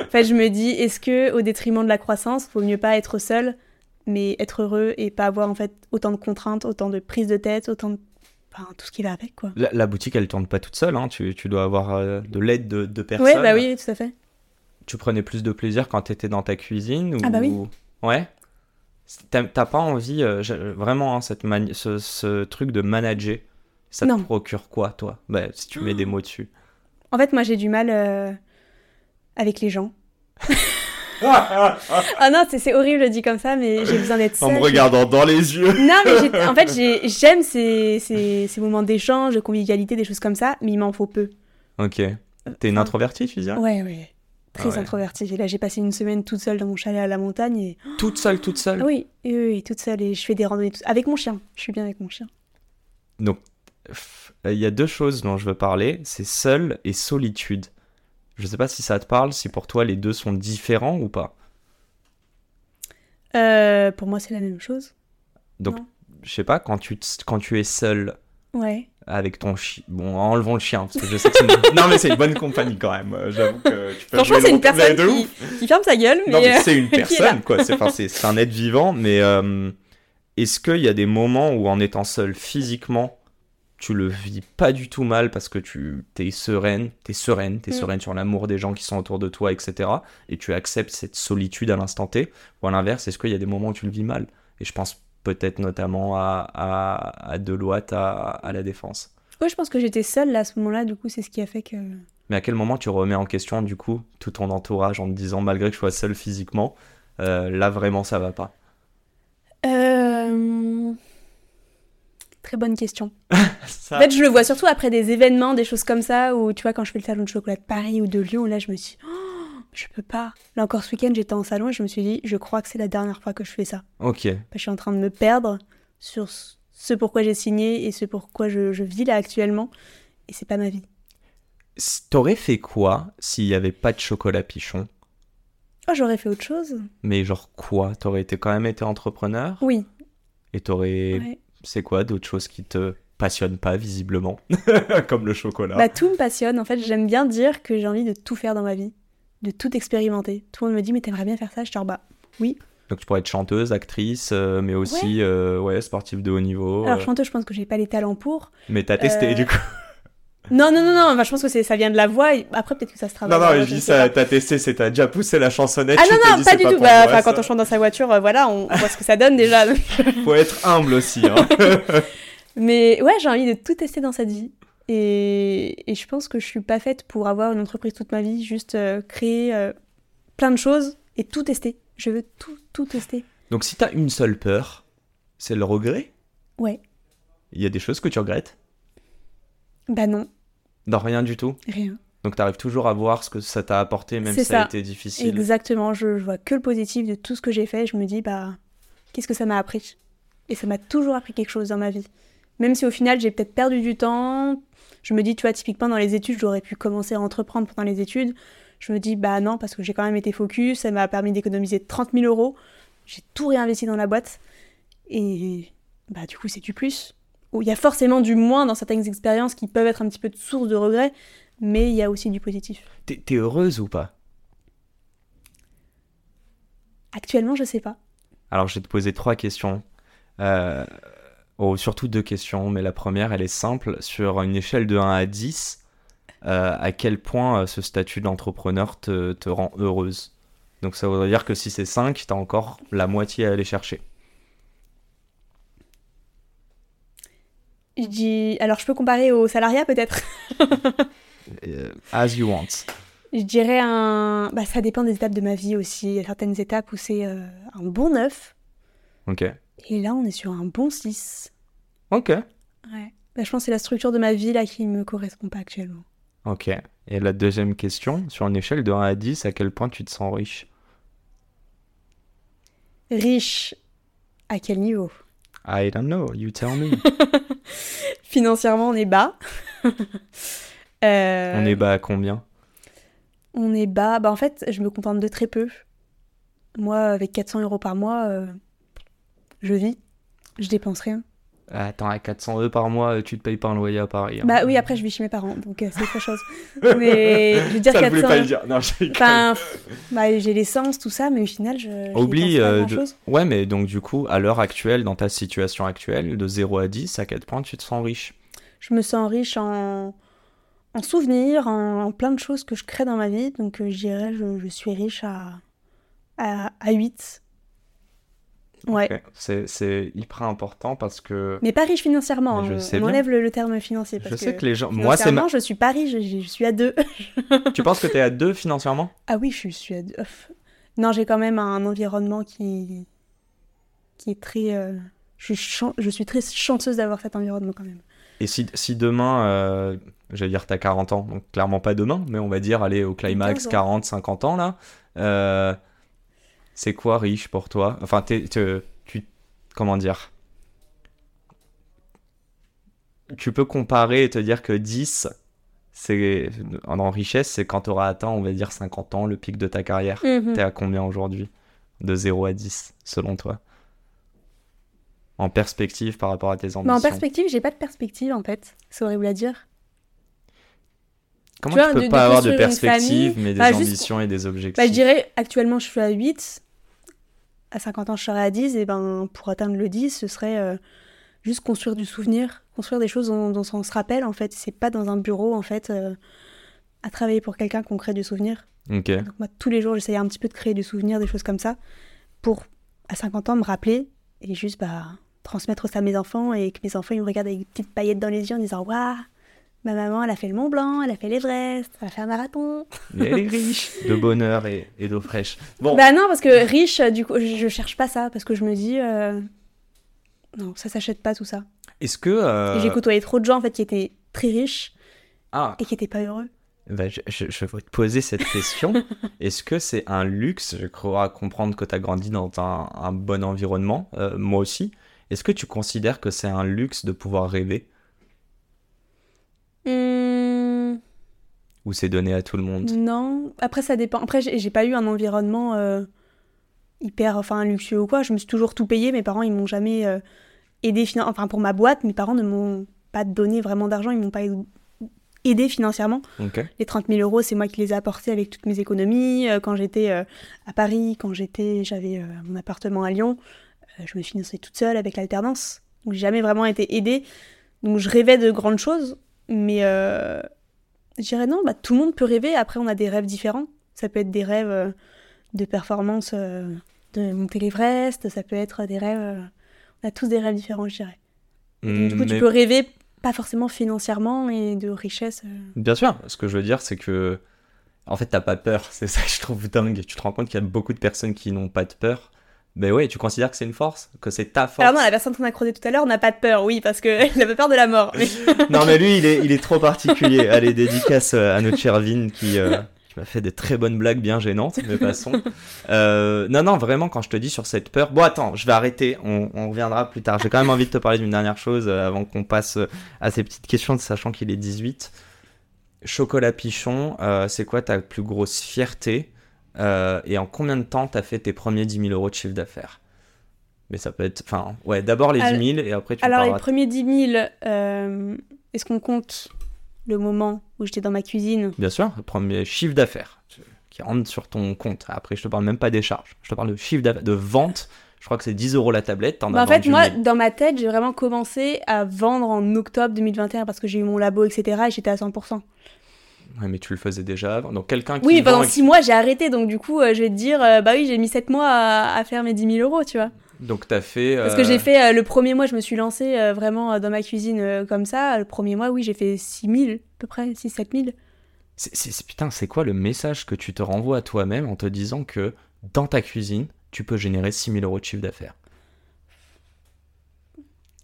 En fait, je me dis, est-ce que, au détriment de la croissance, vaut mieux pas être seul, mais être heureux et pas avoir, en fait, autant de contraintes, autant de prises de tête, autant de. Enfin, tout ce qui va avec, quoi. La, la boutique, elle tourne pas toute seule. Hein. Tu, tu dois avoir euh, de l'aide de, de personnes. Ouais, bah oui, tout à fait. Tu prenais plus de plaisir quand t'étais dans ta cuisine ou... Ah bah oui. Ouais. T'as pas envie, euh, vraiment, hein, cette ce, ce truc de manager, ça Non. te procure quoi, toi? Bah, si tu mets des mots dessus. En fait, moi, j'ai du mal euh, avec les gens. Ah non, c'est horrible, je dis comme ça, mais j'ai besoin d'être En seule. me regardant dans les yeux. Non, mais en fait, j'ai- j'aime ces, ces, ces moments d'échange, de convivialité, des choses comme ça, mais il m'en faut peu. Ok. T'es une introvertie, tu dirais Ouais, ouais. Très Ah ouais. introvertie. Et là, j'ai passé une semaine toute seule dans mon chalet à la montagne. Et... Toute seule, toute seule oui, oui, oui, toute seule. Et je fais des randonnées tout- avec mon chien. Je suis bien avec mon chien. Donc, il y a deux choses dont je veux parler, c'est seul et solitude. Je sais pas si ça te parle, si pour toi les deux sont différents ou pas. Euh, pour moi, c'est la même chose. Donc, Non. je sais pas, quand tu, quand tu es seul Ouais. avec ton chien, bon, enlevons le chien, parce que je sais que c'est une... non mais c'est une bonne compagnie quand même. euh, J'avoue que tu peux Franchement, c'est une personne qui, ferme sa gueule, mais, Non mais euh, c'est une est là. personne quoi. C'est enfin, un être vivant, mais euh, est-ce qu'il y a des moments où en étant seul physiquement tu le vis pas du tout mal parce que tu t'es sereine, t'es sereine, t'es Mm. sereine sur l'amour des gens qui sont autour de toi, etc. Et tu acceptes cette solitude à l'instant T. Ou à l'inverse, est-ce qu'il y a des moments où tu le vis mal? Et je pense peut-être notamment à, à, à Deloitte, à, à la Défense. Ouais, je pense que j'étais seule là, à ce moment-là. Du coup, c'est ce qui a fait que. Mais à quel moment tu remets en question du coup tout ton entourage en te disant malgré que je sois seul physiquement, euh, là vraiment ça va pas? Euh... Très bonne question. Ça- En fait, je le vois surtout après des événements, des choses comme ça, où tu vois, quand je fais le salon de chocolat de Paris ou de Lyon, là, je me suis dit, oh, je peux pas. Là encore, ce week-end, j'étais en salon et je me suis dit, je crois que c'est la dernière fois que je fais ça. Ok. Je suis en train de me perdre sur ce pourquoi j'ai signé et ce pourquoi je, je vis là actuellement. Et c'est pas ma vie. T'aurais fait quoi s'il y avait pas de chocolat pichon? Oh, j'aurais fait autre chose Mais genre quoi? T'aurais été quand même été entrepreneur? Oui. et t'aurais ouais. C'est quoi d'autres choses qui te passionnent pas visiblement comme le chocolat? Bah, tout me passionne. En fait, j'aime bien dire que j'ai envie de tout faire dans ma vie, de tout expérimenter. Tout le monde me dit, mais t'aimerais bien faire ça? Je dis, bah oui. Donc tu pourrais être chanteuse, actrice, euh, mais aussi euh, ouais sportive de haut niveau. Alors, euh, chanteuse, je pense que j'ai pas les talents pour. mais t'as testé du coup. Non, non, non, non, bah, je pense que ça vient de la voix. et Après, peut-être que ça se travaille. Non non, je dis ça. T'as testé, c'est t'as déjà poussé la chansonnette. Ah tu non, non, dit, pas du tout. Bah, moi, quand on chante dans sa voiture, euh, voilà, on, on voit ce que ça donne déjà. Faut être humble aussi. Hein. Mais ouais, j'ai envie de tout tester dans cette vie. Et, et je pense que je suis pas faite pour avoir une entreprise toute ma vie, juste euh, créer euh, plein de choses et tout tester. Je veux tout, tout tester. Donc si t'as une seule peur, c'est le regret? Ouais. Il y a des choses que tu regrettes? Bah non, Non, rien du tout. rien. Donc t'arrives toujours à voir ce que ça t'a apporté, même si ça a été difficile. Exactement, je, je vois que le positif de tout ce que j'ai fait. Je me dis, bah, qu'est-ce que ça m'a appris? Et ça m'a toujours appris quelque chose dans ma vie. Même si au final, j'ai peut-être perdu du temps. Je me dis, tu vois, typiquement dans les études, j'aurais pu commencer à entreprendre pendant les études. Je me dis, bah non, parce que j'ai quand même été focus. Ça m'a permis d'économiser 30 000 euros. J'ai tout réinvesti dans la boîte. Et bah, du coup, c'est du plus. Il y a forcément du moins dans certaines expériences qui peuvent être un petit peu de source de regret, mais il y a aussi du positif. T'es t'es heureuse ou pas? Actuellement, je sais pas. Alors je vais te poser trois questions. Euh, oh, surtout deux questions, mais la première, elle est simple. Sur une échelle de 1 à 10, euh, à quel point euh, ce statut d'entrepreneur te, te rend heureuse? Donc ça voudrait dire que si c'est 5, t'as encore la moitié à aller chercher. Je dis, alors je peux comparer au salariat peut-être? Euh, as you want. Je dirais un, bah ça dépend des étapes de ma vie aussi. Il y a certaines étapes où c'est euh, un bon 9 Ok. et là on est sur un bon 6. Ok. Ouais. Bah, je pense que c'est la structure de ma vie là qui me correspond pas actuellement. Ok. Et la deuxième question, sur une échelle de 1 à 10, à quel point tu te sens riche? Riche, à quel niveau? I don't know, you tell me. Financièrement on est bas. Euh, On est bas à combien? On est bas. Bah en fait je me contente de très peu. Moi avec 400 euros par mois, euh, je vis. Je dépense rien. Attends, à 400 euros par mois, tu te payes pas un loyer à Paris. hein. Bah oui, après je vis chez mes parents, donc euh, c'est autre chose. Mais je veux dire Ça, je 400 voulais pas le dire. Non. Enfin, bah, j'ai l'essence, tout ça, mais au final, je. Oublie, euh, de-. Ouais, mais donc du coup, à l'heure actuelle, dans ta situation actuelle, de 0 à 10, à quel point tu te sens riche Je me sens riche en, en souvenirs, en, en plein de choses que je crée dans ma vie, donc euh, je dirais je, je suis riche à, à, à 8. Ouais. C'est- hyper important parce que Mais pas riche financièrement. Je hein. sais on enlève le, le terme financier. Parce je sais que les gens. Moi, c'est. Ma... je suis pas riche, je, je suis à deux. Tu penses que t'es à deux financièrement? Ah oui, je suis à deux. Non, j'ai quand même un environnement qui, qui est très. euh, Je, suis chan- je suis très chanceuse d'avoir cet environnement quand même. Et si, si demain, euh, j'allais dire t'as 40 ans, donc clairement pas demain, mais on va dire aller au climax 15 ans. 40, 50 ans là, euh, c'est quoi riche pour toi? Enfin, tu, comment dire? Tu peux comparer et te dire que 10, c'est en richesse, c'est quand tu auras atteint, on va dire 50 ans, le pic de ta carrière. T'es à combien aujourd'hui? De 0 à 10, selon toi? En perspective par rapport à tes ambitions. Mais en perspective, j'ai pas de perspective en fait. C'est horrible à dire. Comment Tu tu, vois, peux de- de pas avoir de perspective, famille, mais des bah, juste- ambitions et des objectifs Bah, je dirais, actuellement, je suis à 8. À 50 ans, je serai à 10. Et ben, pour atteindre le 10, ce serait euh, juste construire du souvenir, construire des choses dont, dont on se rappelle, en fait. C'est pas dans un bureau, en fait, euh, à travailler pour quelqu'un qu'on crée du souvenir. Ok. Donc, moi, tous les jours, j'essayais un petit peu de créer du souvenir, des choses comme ça, pour, à 50 ans, me rappeler et juste, bah, transmettre ça à mes enfants et que mes enfants, ils me regardent avec des petites paillettes dans les yeux en disant Waouh, ma maman, elle a fait le Mont Blanc, elle a fait l'Everest, elle a fait un marathon. Mais elle est riche de bonheur et, et d'eau fraîche. Bon, Bah non, parce que riche, du coup, je, je cherche pas ça, parce que je me dis, euh, non, ça s'achète pas tout ça. est-ce que. euh, j'ai côtoyé trop de gens, en fait, qui étaient très riches Ah, et qui étaient pas heureux. bah, je, je, je vais te poser cette question. est-ce que c'est un luxe Je crois comprendre que tu as grandi dans un, un bon environnement, euh, moi aussi. Est-ce que tu considères que c'est un luxe de pouvoir rêver? Hmm, ou c'est donné à tout le monde non, après, ça dépend. Après, j'ai pas eu un environnement euh, hyper, enfin, luxueux ou quoi. Je me suis toujours tout payé. Mes parents, ils m'ont jamais euh, aidé, enfin, pour ma boîte, mes parents ne m'ont pas donné vraiment d'argent, ils m'ont pas aidé financièrement. Les 30 000 euros, c'est moi qui les ai apportés avec toutes mes économies. Euh, Quand j'étais euh, à Paris, quand j'étais, j'avais mon appartement à Lyon, je me finançais toute seule avec l'alternance. Donc j'ai jamais vraiment été aidée. Donc je rêvais de grandes choses, mais euh, je dirais non, bah, tout le monde peut rêver. Après, on a des rêves différents. Ça peut être des rêves euh, de performance, euh, de monter l'Everest. Ça peut être des rêves. euh, on a tous des rêves différents, je dirais. Donc, du coup, tu peux rêver pas forcément financièrement et de richesse. euh, Bien sûr, ce que je veux dire, c'est que. En fait, t'as pas peur. C'est ça que je trouve dingue. Tu te rends compte qu'il y a beaucoup de personnes qui n'ont pas de peur. Ben ouais, tu considères que c'est une force Que c'est ta force Alors non, la personne qu'on a creusé tout à l'heure n'a pas de peur, oui, parce qu'il pas peur de la mort. Mais... Non, mais lui, il est, il est trop particulier. Allez, dédicace euh, à notre cher Vin qui, euh, qui m'a fait des très bonnes blagues bien gênantes, mais passons. Euh, non, non, vraiment, quand je te dis sur cette peur. Bon, attends, je vais arrêter. On, on reviendra plus tard. J'ai quand même envie de te parler d'une dernière chose euh, avant qu'on passe à ces petites questions, sachant qu'il est 18. Chocolat Pichon, euh, c'est quoi ta plus grosse fierté? Euh, Et en combien de temps t'as fait tes premiers 10 000 euros de chiffre d'affaires? Mais ça peut être. Enfin, ouais, d'abord les 10 000 et après tu Alors, les premiers 10 000, euh, est-ce qu'on compte le moment où j'étais dans ma cuisine? Bien sûr, le premier chiffre d'affaires qui rentre sur ton compte. Après, je te parle même pas des charges. Je te parle de chiffre d'affaires, de vente. Je crois que c'est 10 euros la tablette. Bah, as En fait, moi, 1000. dans ma tête, j'ai vraiment commencé à vendre en octobre 2021 parce que j'ai eu mon labo, etc. et j'étais à 100%. Ouais, mais tu le faisais déjà avant. Donc, quelqu'un qui. Oui, pendant et- 6 mois, j'ai arrêté. Donc, du coup, euh, je vais te dire, euh, bah oui, j'ai mis 7 mois à, à faire mes 10 000 euros, tu vois. Donc, t'as fait. Parce euh, que j'ai fait, euh, le premier mois, je me suis lancée euh, vraiment dans ma cuisine comme ça. Le premier mois, oui, j'ai fait 6 000, à peu près, 6-7 000. c'est- c'est- c'est- Putain, c'est quoi le message que tu te renvoies à toi-même en te disant que dans ta cuisine, tu peux générer 6 000 euros de chiffre d'affaires?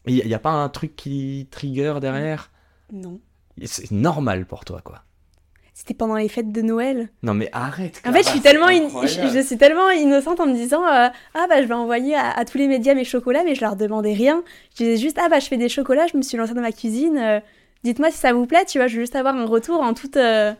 Il n'y a, pas un truc qui trigger derrière? Non. C'est normal pour toi, quoi. C'était pendant les fêtes de Noël. Non, mais arrête. En fait, je suis tellement, in... je, je suis tellement innocente en me disant euh, ah bah je vais envoyer à, à tous les médias mes chocolats, mais je leur demandais rien. Je disais juste ah bah je fais des chocolats, je me suis lancée dans ma cuisine. euh, Dites-moi si ça vous plaît, tu vois, je veux juste avoir un retour en toute. euh,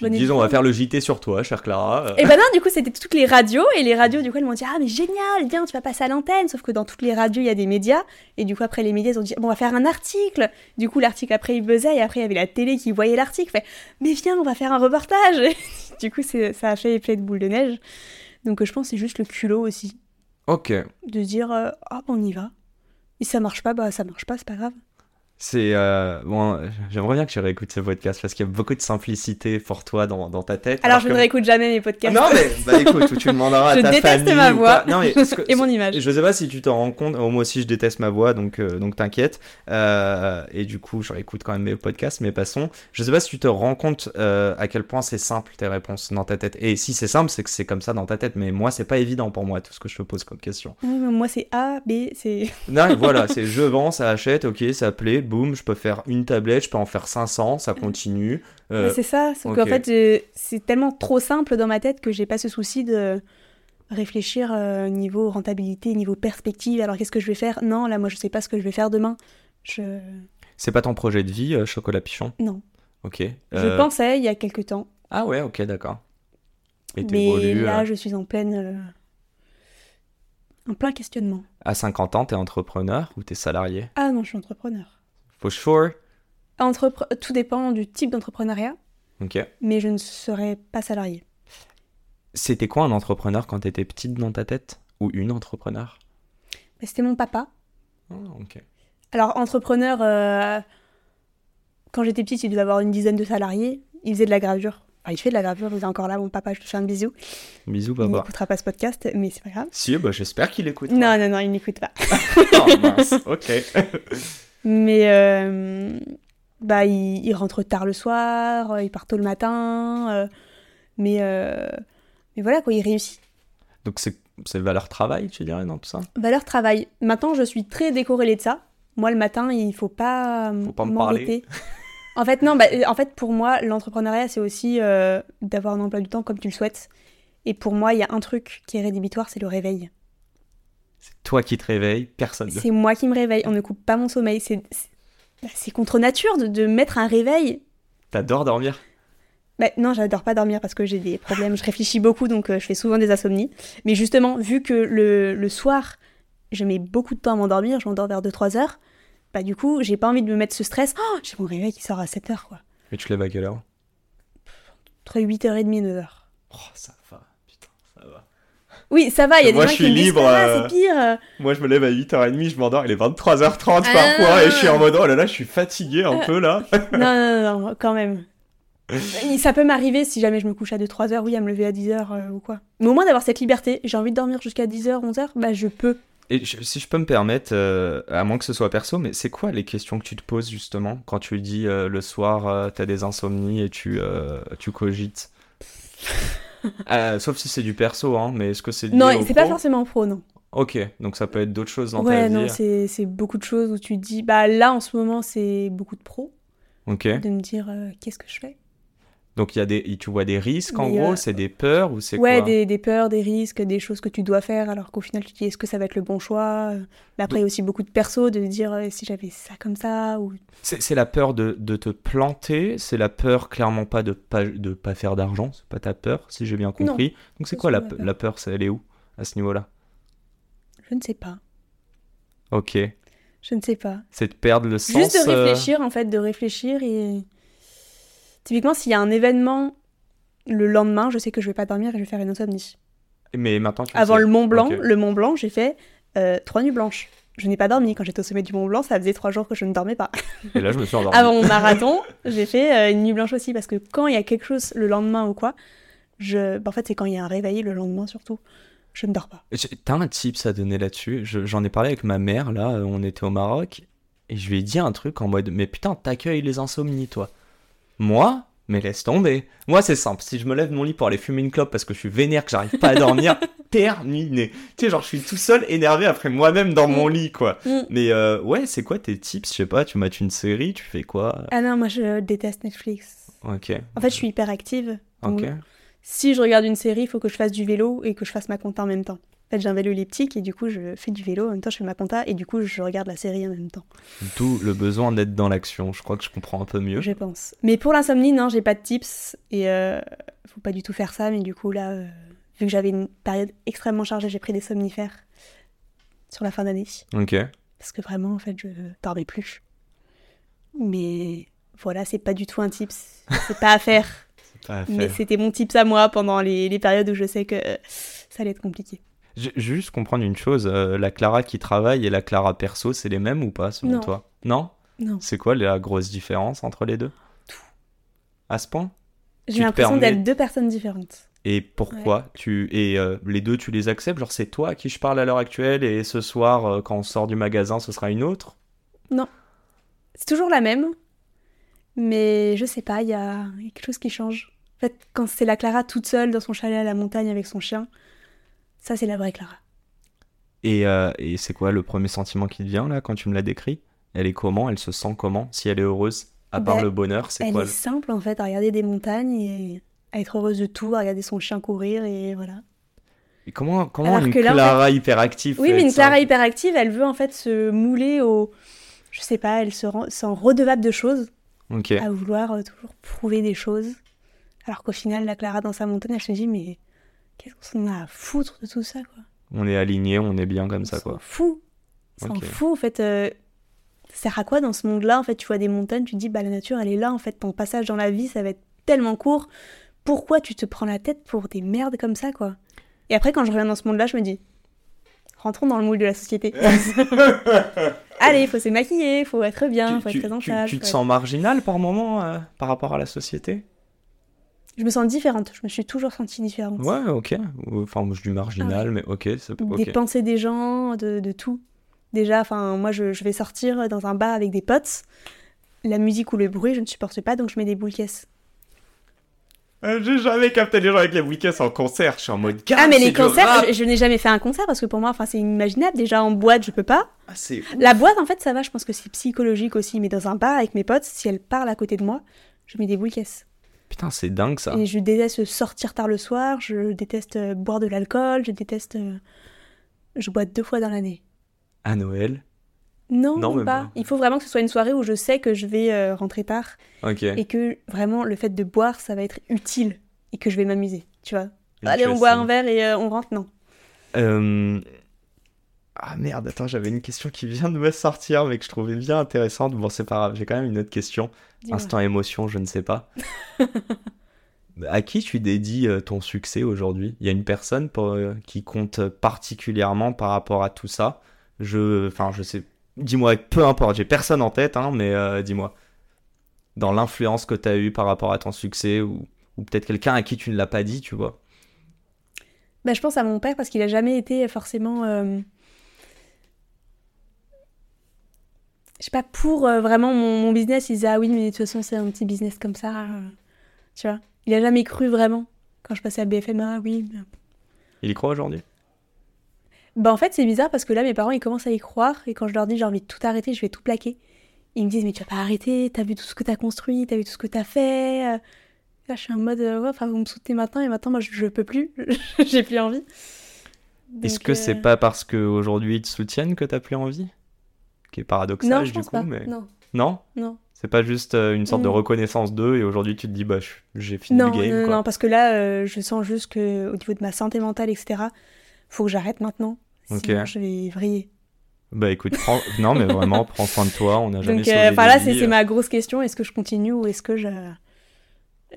Bonne disons, on va faire le JT sur toi, chère Clara. Et ben non, du coup c'était toutes les radios et les radios du coup elles m'ont dit ah mais génial, viens tu vas passer à l'antenne. Sauf que dans toutes les radios il y a des médias et du coup après les médias ils ont dit bon on va faire un article. Du coup l'article après il buzzait et après il y avait la télé qui voyait l'article. Fait mais viens on va faire un reportage. du coup ça a fait effet de boule de neige. Donc je pense c'est juste le culot aussi Ok. de dire euh, ah on y va. Et si ça marche pas bah ça marche pas c'est pas grave. C'est euh, bon, j'aimerais bien que tu réécoutes ce podcast parce qu'il y a beaucoup de simplicité pour toi dans, dans ta tête. Alors, je que- ne réécoute jamais mes podcasts. Non mais bah écoute, tu demanderas à je ta déteste famille ma ou voix. Non, mais ce que- et mon image. Je sais pas si tu t'en rends compte. Oh, moi aussi, je déteste ma voix, donc euh, donc t'inquiète. Euh, et du coup, je réécoute quand même mes podcasts, mais passons. Je sais pas si tu te rends compte euh, à quel point c'est simple tes réponses dans ta tête. Et si c'est simple, c'est que c'est comme ça dans ta tête. Mais moi, c'est pas évident pour moi tout ce que je te pose comme question. Mais Moi, c'est A, B, c'est. Non, voilà, c'est je vends, ça achète, ok, ça plaît, boum, je peux faire une tablette, je peux en faire 500, ça continue. Euh, c'est ça. Sauf ok. qu'en fait, c'est tellement trop simple dans ma tête que j'ai pas ce souci de réfléchir euh, niveau rentabilité, niveau perspective. Alors, qu'est-ce que je vais faire? Non, là, moi, je sais pas ce que je vais faire demain. Je. c'est pas ton projet de vie, euh, Chocolat Pichon? Non. Ok. Je Euh, pensais il y a quelques temps. Ah ouais, ok, d'accord. Mais là, je suis en pleine. En plein questionnement. à 50 ans, t'es entrepreneur ou t'es salarié? Ah non, je suis entrepreneur. For sure. Entrepre- Tout dépend du type d'entrepreneuriat, Ok. mais je ne serai pas salarié. C'était quoi un entrepreneur quand t'étais petite dans ta tête? Ou une entrepreneur? C'était mon papa. Ah, ok. Alors, entrepreneur, euh, quand j'étais petite, il devait avoir une dizaine de salariés. Il faisait de la gravure. Enfin, il fait de la gravure, il est encore là, mon papa, je te fais un bisou. Bisous, Il papa. n'écoutera pas ce podcast, mais c'est pas grave. Si, bah, j'espère qu'il écoute. Non, non, non, il n'écoute pas. oh, mince. Ok. Mais euh, bah, il, il rentre tard le soir, euh, il part tôt le matin. euh, mais, euh, mais voilà, quoi, il réussit. Donc c'est c'est valeur travail, tu dirais, dans tout ça? Valeur travail. Maintenant, je suis très décorrélée de ça. Moi, le matin, il faut pas, Faut pas me m'embêter. En fait, non, bah, en fait, pour moi, l'entrepreneuriat, c'est aussi d'avoir un emploi du temps comme tu le souhaites. Et pour moi, il y a un truc qui est rédhibitoire, c'est le réveil. C'est toi qui te réveilles, personne. C'est moi qui me réveille, on ne coupe pas mon sommeil. C'est c'est- bah, contre nature de, de mettre un réveil. T'adores dormir? Bah, non, j'adore pas dormir parce que j'ai des problèmes. Je réfléchis beaucoup, donc euh, je fais souvent des insomnies. Mais justement, vu que le, le soir, je mets beaucoup de temps à m'endormir, je m'endors vers 2-3 heures, bah du coup, j'ai pas envie de me mettre ce stress. Oh, j'ai mon réveil qui sort à 7 heures, quoi. Et tu te lèves à quelle heure? Entre 8h30 et 9h. Oh, ça va, putain, ça va. Oui, ça va, il y a des Moi, gens je qui suis me disent libre, Ah, euh, c'est pire. euh. Moi, je me lève à 8h30, je m'endors, il est 23h30 Ah. parfois, et je suis en mode, oh là là, je suis fatigué un peu là. non, non, non, quand même. Ça peut m'arriver si jamais je me couche à 2-3 heures, oui, à me lever à 10 heures euh, ou quoi. Mais au moins d'avoir cette liberté, j'ai envie de dormir jusqu'à 10 heures, 11 heures, bah je peux. Et je- si je peux me permettre, euh, à moins que ce soit perso, mais c'est quoi les questions que tu te poses justement quand tu dis euh, le soir euh, t'as des insomnies et tu, euh, tu cogites? Euh, Sauf si c'est du perso, hein, mais est-ce que c'est Non, c'est pas forcément pro, non. Ok, donc ça peut être d'autres choses dans ouais, ta non, vie. c'est c'est beaucoup de choses où tu te dis, bah là en ce moment c'est beaucoup de pro, Ok, de me dire euh, qu'est-ce que je fais? Donc il y a des, tu vois des risques en Mais, gros, euh, c'est des peurs ou c'est Ouais, quoi des, des peurs, des risques, des choses que tu dois faire, alors qu'au final tu te dis est-ce que ça va être le bon choix? Mais après il y a aussi beaucoup de perso, de dire euh, si j'avais ça comme ça, ou C'est la peur de, de te planter, c'est la peur clairement pas de pas, de pas faire d'argent, c'est pas ta peur, si j'ai bien compris. Donc c'est quoi la, peur. la peur, c'est elle est où à ce niveau-là? Je ne sais pas. Ok, Je ne sais pas. c'est de perdre le sens. Juste de euh, réfléchir, en fait, de réfléchir et. Typiquement, s'il y a un événement le lendemain, je sais que je vais pas dormir et je vais faire une insomnie. Mais maintenant tu Avant sais. le Mont Blanc, le Mont Blanc, j'ai fait euh, trois nuits blanches. Je n'ai pas dormi quand j'étais au sommet du Mont Blanc, ça faisait trois jours que je ne dormais pas. Et là je me suis endormi. Avant mon marathon, j'ai fait euh, une nuit blanche aussi parce que quand il y a quelque chose le lendemain ou quoi, je... bah, en fait c'est quand il y a un réveil le lendemain surtout, je ne dors pas. T'as un tips à donner là-dessus? Je- J'en ai parlé avec ma mère, là, euh, on était au Maroc, et je lui ai dit un truc en mode Mais putain, t'accueilles les insomnies, toi. Moi Mais laisse tomber. Moi, c'est simple. Si je me lève de mon lit pour aller fumer une clope parce que je suis vénère, que j'arrive pas à dormir, terminé. Tu sais, genre, je suis tout seul, énervé après moi-même dans mon lit, quoi. Mm. Mais euh, ouais, c'est quoi tes tips? Je sais pas, tu mates une série, tu fais quoi? Ah non, moi je déteste Netflix. Ok. En fait, je suis hyper active. Ok. si je regarde une série, il faut que je fasse du vélo et que je fasse ma compta en même temps. En fait, j'ai un vélo elliptique et du coup, je fais du vélo, en même temps, je fais ma compta et du coup, je regarde la série en même temps, D'où le besoin d'être dans l'action. Je crois que je comprends un peu mieux. je pense. Mais pour l'insomnie, non, j'ai pas de tips et euh, faut pas du tout faire ça. Mais du coup, là, euh, vu que j'avais une période extrêmement chargée, j'ai pris des somnifères sur la fin d'année Ok. parce que vraiment, en fait, je dormais plus. Mais voilà, c'est pas du tout un tips, c'est pas à faire. Pas à Mais faire. c'était mon tips à moi pendant les, les périodes où je sais que ça allait être compliqué. Je juste comprendre une chose, euh, la Clara qui travaille et la Clara perso, c'est les mêmes ou pas selon Non. toi? Non? Non. C'est quoi la grosse différence entre les deux? Tout. À ce point? J'ai l'impression permets- d'être deux personnes différentes. Et pourquoi? Tu et euh, les deux tu les acceptes? Genre c'est toi à qui je parle à l'heure actuelle et ce soir euh, quand on sort du magasin ce sera une autre? C'est toujours la même, mais je sais pas, il y a quelque chose qui change. En fait, quand c'est la Clara toute seule dans son chalet à la montagne avec son chien, ça c'est la vraie Clara. Et, euh, et c'est quoi le premier sentiment qui te vient là quand tu me l'as décrit? Elle est comment? Elle se sent comment? Si elle est heureuse À part Ben, le bonheur, c'est Elle quoi est le- simple en fait, à regarder des montagnes et à être heureuse de tout, à regarder son chien courir et voilà. Et Comment, comment Alors une que là, en Clara hyperactive Oui, mais une Clara hyperactive, elle veut en fait se mouler au. Je sais pas, elle se rend... sent redevable de choses, Ok. à vouloir euh, toujours prouver des choses. Alors qu'au final, la Clara dans sa montagne, elle se dit, mais qu'est-ce qu'on a à foutre de tout ça, quoi On est aligné, on est bien comme ça On quoi. fout. On s'en Ok. fout, en fait. euh, Ça sert à quoi dans ce monde-là En fait, tu vois des montagnes, tu te dis, bah la nature, elle est là, en fait, ton passage dans la vie, ça va être tellement court. Pourquoi tu te prends la tête pour des merdes comme ça, quoi? Et après, quand je reviens dans ce monde-là, je me dis, rentrons dans le moule de la société. Allez, faut se maquiller, faut être bien, tu, faut tu- être présentable. tu- tu te faut sens marginal par moment euh, par rapport à la société? Je me sens différente, je me suis toujours sentie différente. Ouais, ok. Enfin, moi, je dis marginal, mais ok. c'est- ok. Des pensées des gens, de, de tout. Déjà, enfin, moi, je, je vais sortir dans un bar avec des potes. La musique ou le bruit, je ne supporte pas, donc je mets des boules caisses. Euh, J'ai jamais capté les gens avec les week-ends en concert. Je suis en mode. Ah, mais les concerts, je, je n'ai jamais fait un concert parce que pour moi, enfin, c'est inimaginable. Déjà, en boîte, je peux pas. Ah. La boîte, en fait, ça va, je pense que c'est psychologique aussi. Mais dans un bar avec mes potes, si elles parlent à côté de moi, je mets des boules caisses. Putain, c'est dingue ça. Et je déteste sortir tard le soir, je déteste euh, boire de l'alcool, je déteste. euh, Je bois deux fois dans l'année. À Noël? Non, Non, même pas. pas. Il faut vraiment que ce soit une soirée où je sais que je vais euh, rentrer tard et que vraiment le fait de boire, ça va être utile et que je vais m'amuser, tu vois. Et Allez, on boit un verre et euh, on rentre, non. Euh, Ah merde, attends, j'avais une question qui vient de me sortir, mais que je trouvais bien intéressante. Bon, c'est pas grave, j'ai quand même une autre question. Instant émotion, je ne sais pas. à qui tu dédies euh, ton succès aujourd'hui? Il y a une personne pour, euh, qui compte particulièrement par rapport à tout ça? Je, enfin, je sais. Dis-moi, peu importe, j'ai personne en tête, hein, mais euh, dis-moi. Dans l'influence que tu as eue par rapport à ton succès, ou, ou peut-être quelqu'un à qui tu ne l'as pas dit, tu vois. Bah, je pense à mon père parce qu'il a jamais été forcément. euh, Je sais pas, pour euh, vraiment mon, mon business, il disait Ah oui, mais de toute façon, c'est un petit business comme ça. euh, Tu vois Il a jamais cru vraiment. Quand je passais à BFM, ah oui. mais- Il y croit aujourd'hui? Bah, en fait, c'est bizarre parce que là, mes parents, ils commencent à y croire. Et quand je leur dis J'ai envie de tout arrêter, je vais tout plaquer. Ils me disent Mais tu vas pas arrêter, t'as vu tout ce que t'as construit, t'as vu tout ce que t'as fait. euh. Là, je suis en mode Ouais, enfin, vous me soutenez maintenant et maintenant, moi, je, je peux plus. J'ai plus envie. Est-ce que c'est euh, pas parce qu'aujourd'hui ils te soutiennent que t'as plus envie? Qui est paradoxal Non, je du pense coup, pas. mais. Non, Non? Non. C'est pas juste euh, une sorte de reconnaissance d'eux et aujourd'hui tu te dis bah j'ai fini Non, le game non, quoi. non, parce que là, euh, je sens juste que au niveau de ma santé mentale, etc., faut que j'arrête maintenant. Ok. Sinon, je vais vriller. Bah écoute, prends... non mais vraiment prends soin de toi, on n'a jamais Donc, euh, c'est c'est ma grosse question. Est-ce que je continue ou est-ce que je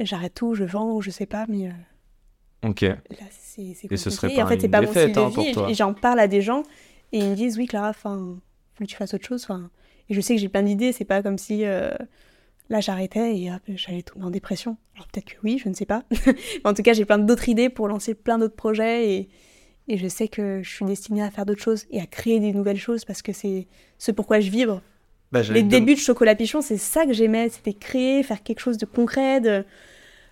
j'arrête tout, je vends ou je sais pas, mais euh, Ok. là, c'est c'est Et ce serait compliqué. en pas fait, c'est pas mon défaite, style de hein, vie. Et j'en parle à des gens et ils me disent oui, Clara, enfin, faut que tu fasses autre chose. Enfin, et je sais que j'ai plein d'idées. C'est pas comme si euh, là j'arrêtais et hop, j'allais tomber en dépression. Alors peut-être que oui, je ne sais pas. En tout cas, j'ai plein d'autres idées pour lancer plein d'autres projets et, et je sais que je suis destinée à faire d'autres choses et à créer des nouvelles choses parce que c'est ce pourquoi je vibre. Bah, Les débuts de Chocolat Pichon, c'est ça que j'aimais, c'était créer, faire quelque chose de concret. de-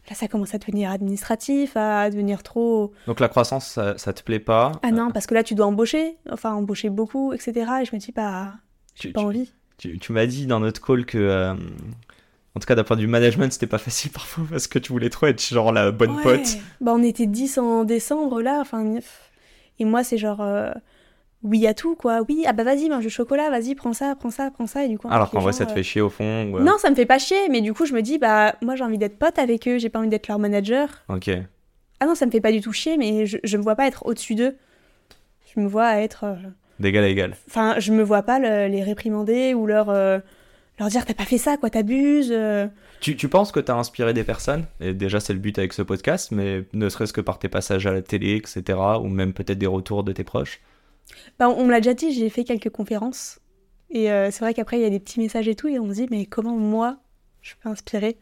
Là, ça commence à devenir administratif, à devenir trop. Donc la croissance ça, ça te plaît pas Ah non, parce que là, tu dois embaucher, enfin embaucher beaucoup, etc. Et je me dis, bah, tu, j'ai pas envie. tu- tu m'as dit dans notre call que euh, en tout cas d'un point de vue management c'était pas facile parfois parce que tu voulais trop être genre la bonne Ouais. pote. Bah, on était 10 en décembre, là, enfin. Et moi, c'est genre. euh, Oui à tout, quoi. Oui, ah bah vas-y, mange du chocolat, vas-y, prends ça, prends ça, prends ça. Et du coup, Alors qu'en vrai gens, ça te euh, fait chier au fond. euh, Non, ça me fait pas chier, mais du coup, je me dis, bah, moi, j'ai envie d'être pote avec eux, j'ai pas envie d'être leur manager. Ok. Ah non, ça me fait pas du tout chier, mais je, je me vois pas être au-dessus d'eux. Je me vois être. euh, D'égal à égal. Enfin, je me vois pas le- les réprimander ou leur, euh, leur dire t'as pas fait ça, quoi, t'abuses. euh. Tu, tu penses que tu as inspiré des personnes Et déjà, c'est le but avec ce podcast, mais ne serait-ce que par tes passages à la télé, etc., ou même peut-être des retours de tes proches. Bah, on me l'a déjà dit, j'ai fait quelques conférences Et euh, c'est vrai qu'après, il y a des petits messages et tout, et on se dit, mais comment moi, je peux inspirer?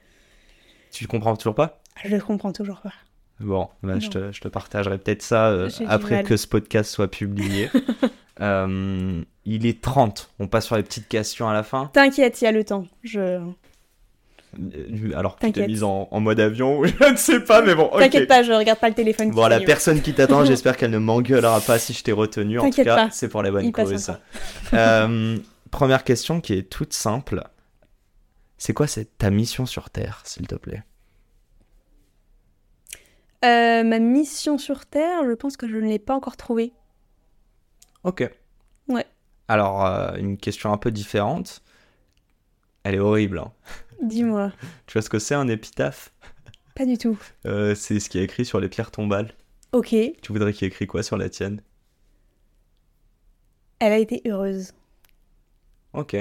Tu comprends toujours pas? Je comprends toujours pas. Bon, bah, je, te, je te partagerai peut-être ça euh, après que ce podcast soit publié. Euh, il est 30. On passe sur les petites questions à la fin. T'inquiète, il y a le temps. Je... Euh, Alors, tu t'es mise en, en mode avion, je ne sais pas, mais bon, ok. T'inquiète pas, je regarde pas le téléphone. Bon, la sonne. personne qui t'attend, j'espère qu'elle ne m'engueulera pas si je t'ai retenu. En tout T'inquiète cas, pas. c'est pour la bonne Il cause. Euh, première question qui est toute simple. C'est quoi ta mission sur Terre, s'il te plaît? Euh, ma mission sur Terre, je pense que je ne l'ai pas encore trouvée. Ok. Ouais. Alors, euh, une question un peu différente. Elle est horrible. hein. Dis-moi. Tu vois ce que c'est un épitaphe? Pas du tout. Euh, C'est ce qui est écrit sur les pierres tombales. Ok, elle Tu voudrais qu'il y ait écrit quoi sur la tienne? A été heureuse. Ok.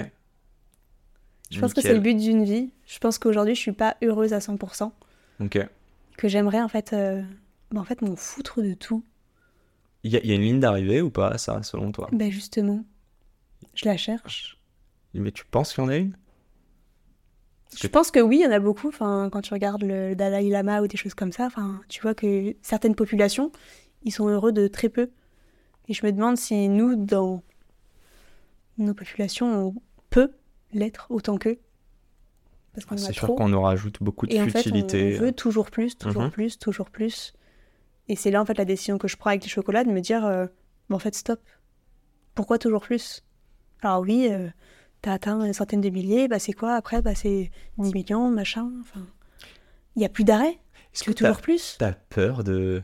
Je pense que c'est le but d'une vie. Je pense qu'aujourd'hui, je suis pas heureuse à 100%. Ok. Que j'aimerais en fait, euh, bah, en fait, m'en foutre de tout. Il y, y a une ligne d'arrivée ou pas, ça, selon toi? Ben justement, je la cherche. Mais tu penses qu'il y en a une? Je pense que oui, il y en a beaucoup. Enfin, quand tu regardes le Dalai Lama ou des choses comme ça, enfin, tu vois que certaines populations, ils sont heureux de très peu. Et je me demande si nous, dans nos populations, on peut l'être autant qu'eux. Parce qu'on en a C'est sûr qu'on nous rajoute beaucoup de Et en fait, on futilité. veut toujours plus, toujours Mhm. plus, toujours plus. Et c'est là, en fait, la décision que je prends avec les chocolats, de me dire, euh, en fait, stop. Pourquoi toujours plus? Alors oui, euh, t'as atteint une centaine de milliers, bah c'est quoi après? Bah c'est 10 millions, machin, enfin... Il n'y a plus d'arrêt, Est-ce tu que toujours plus t'as peur de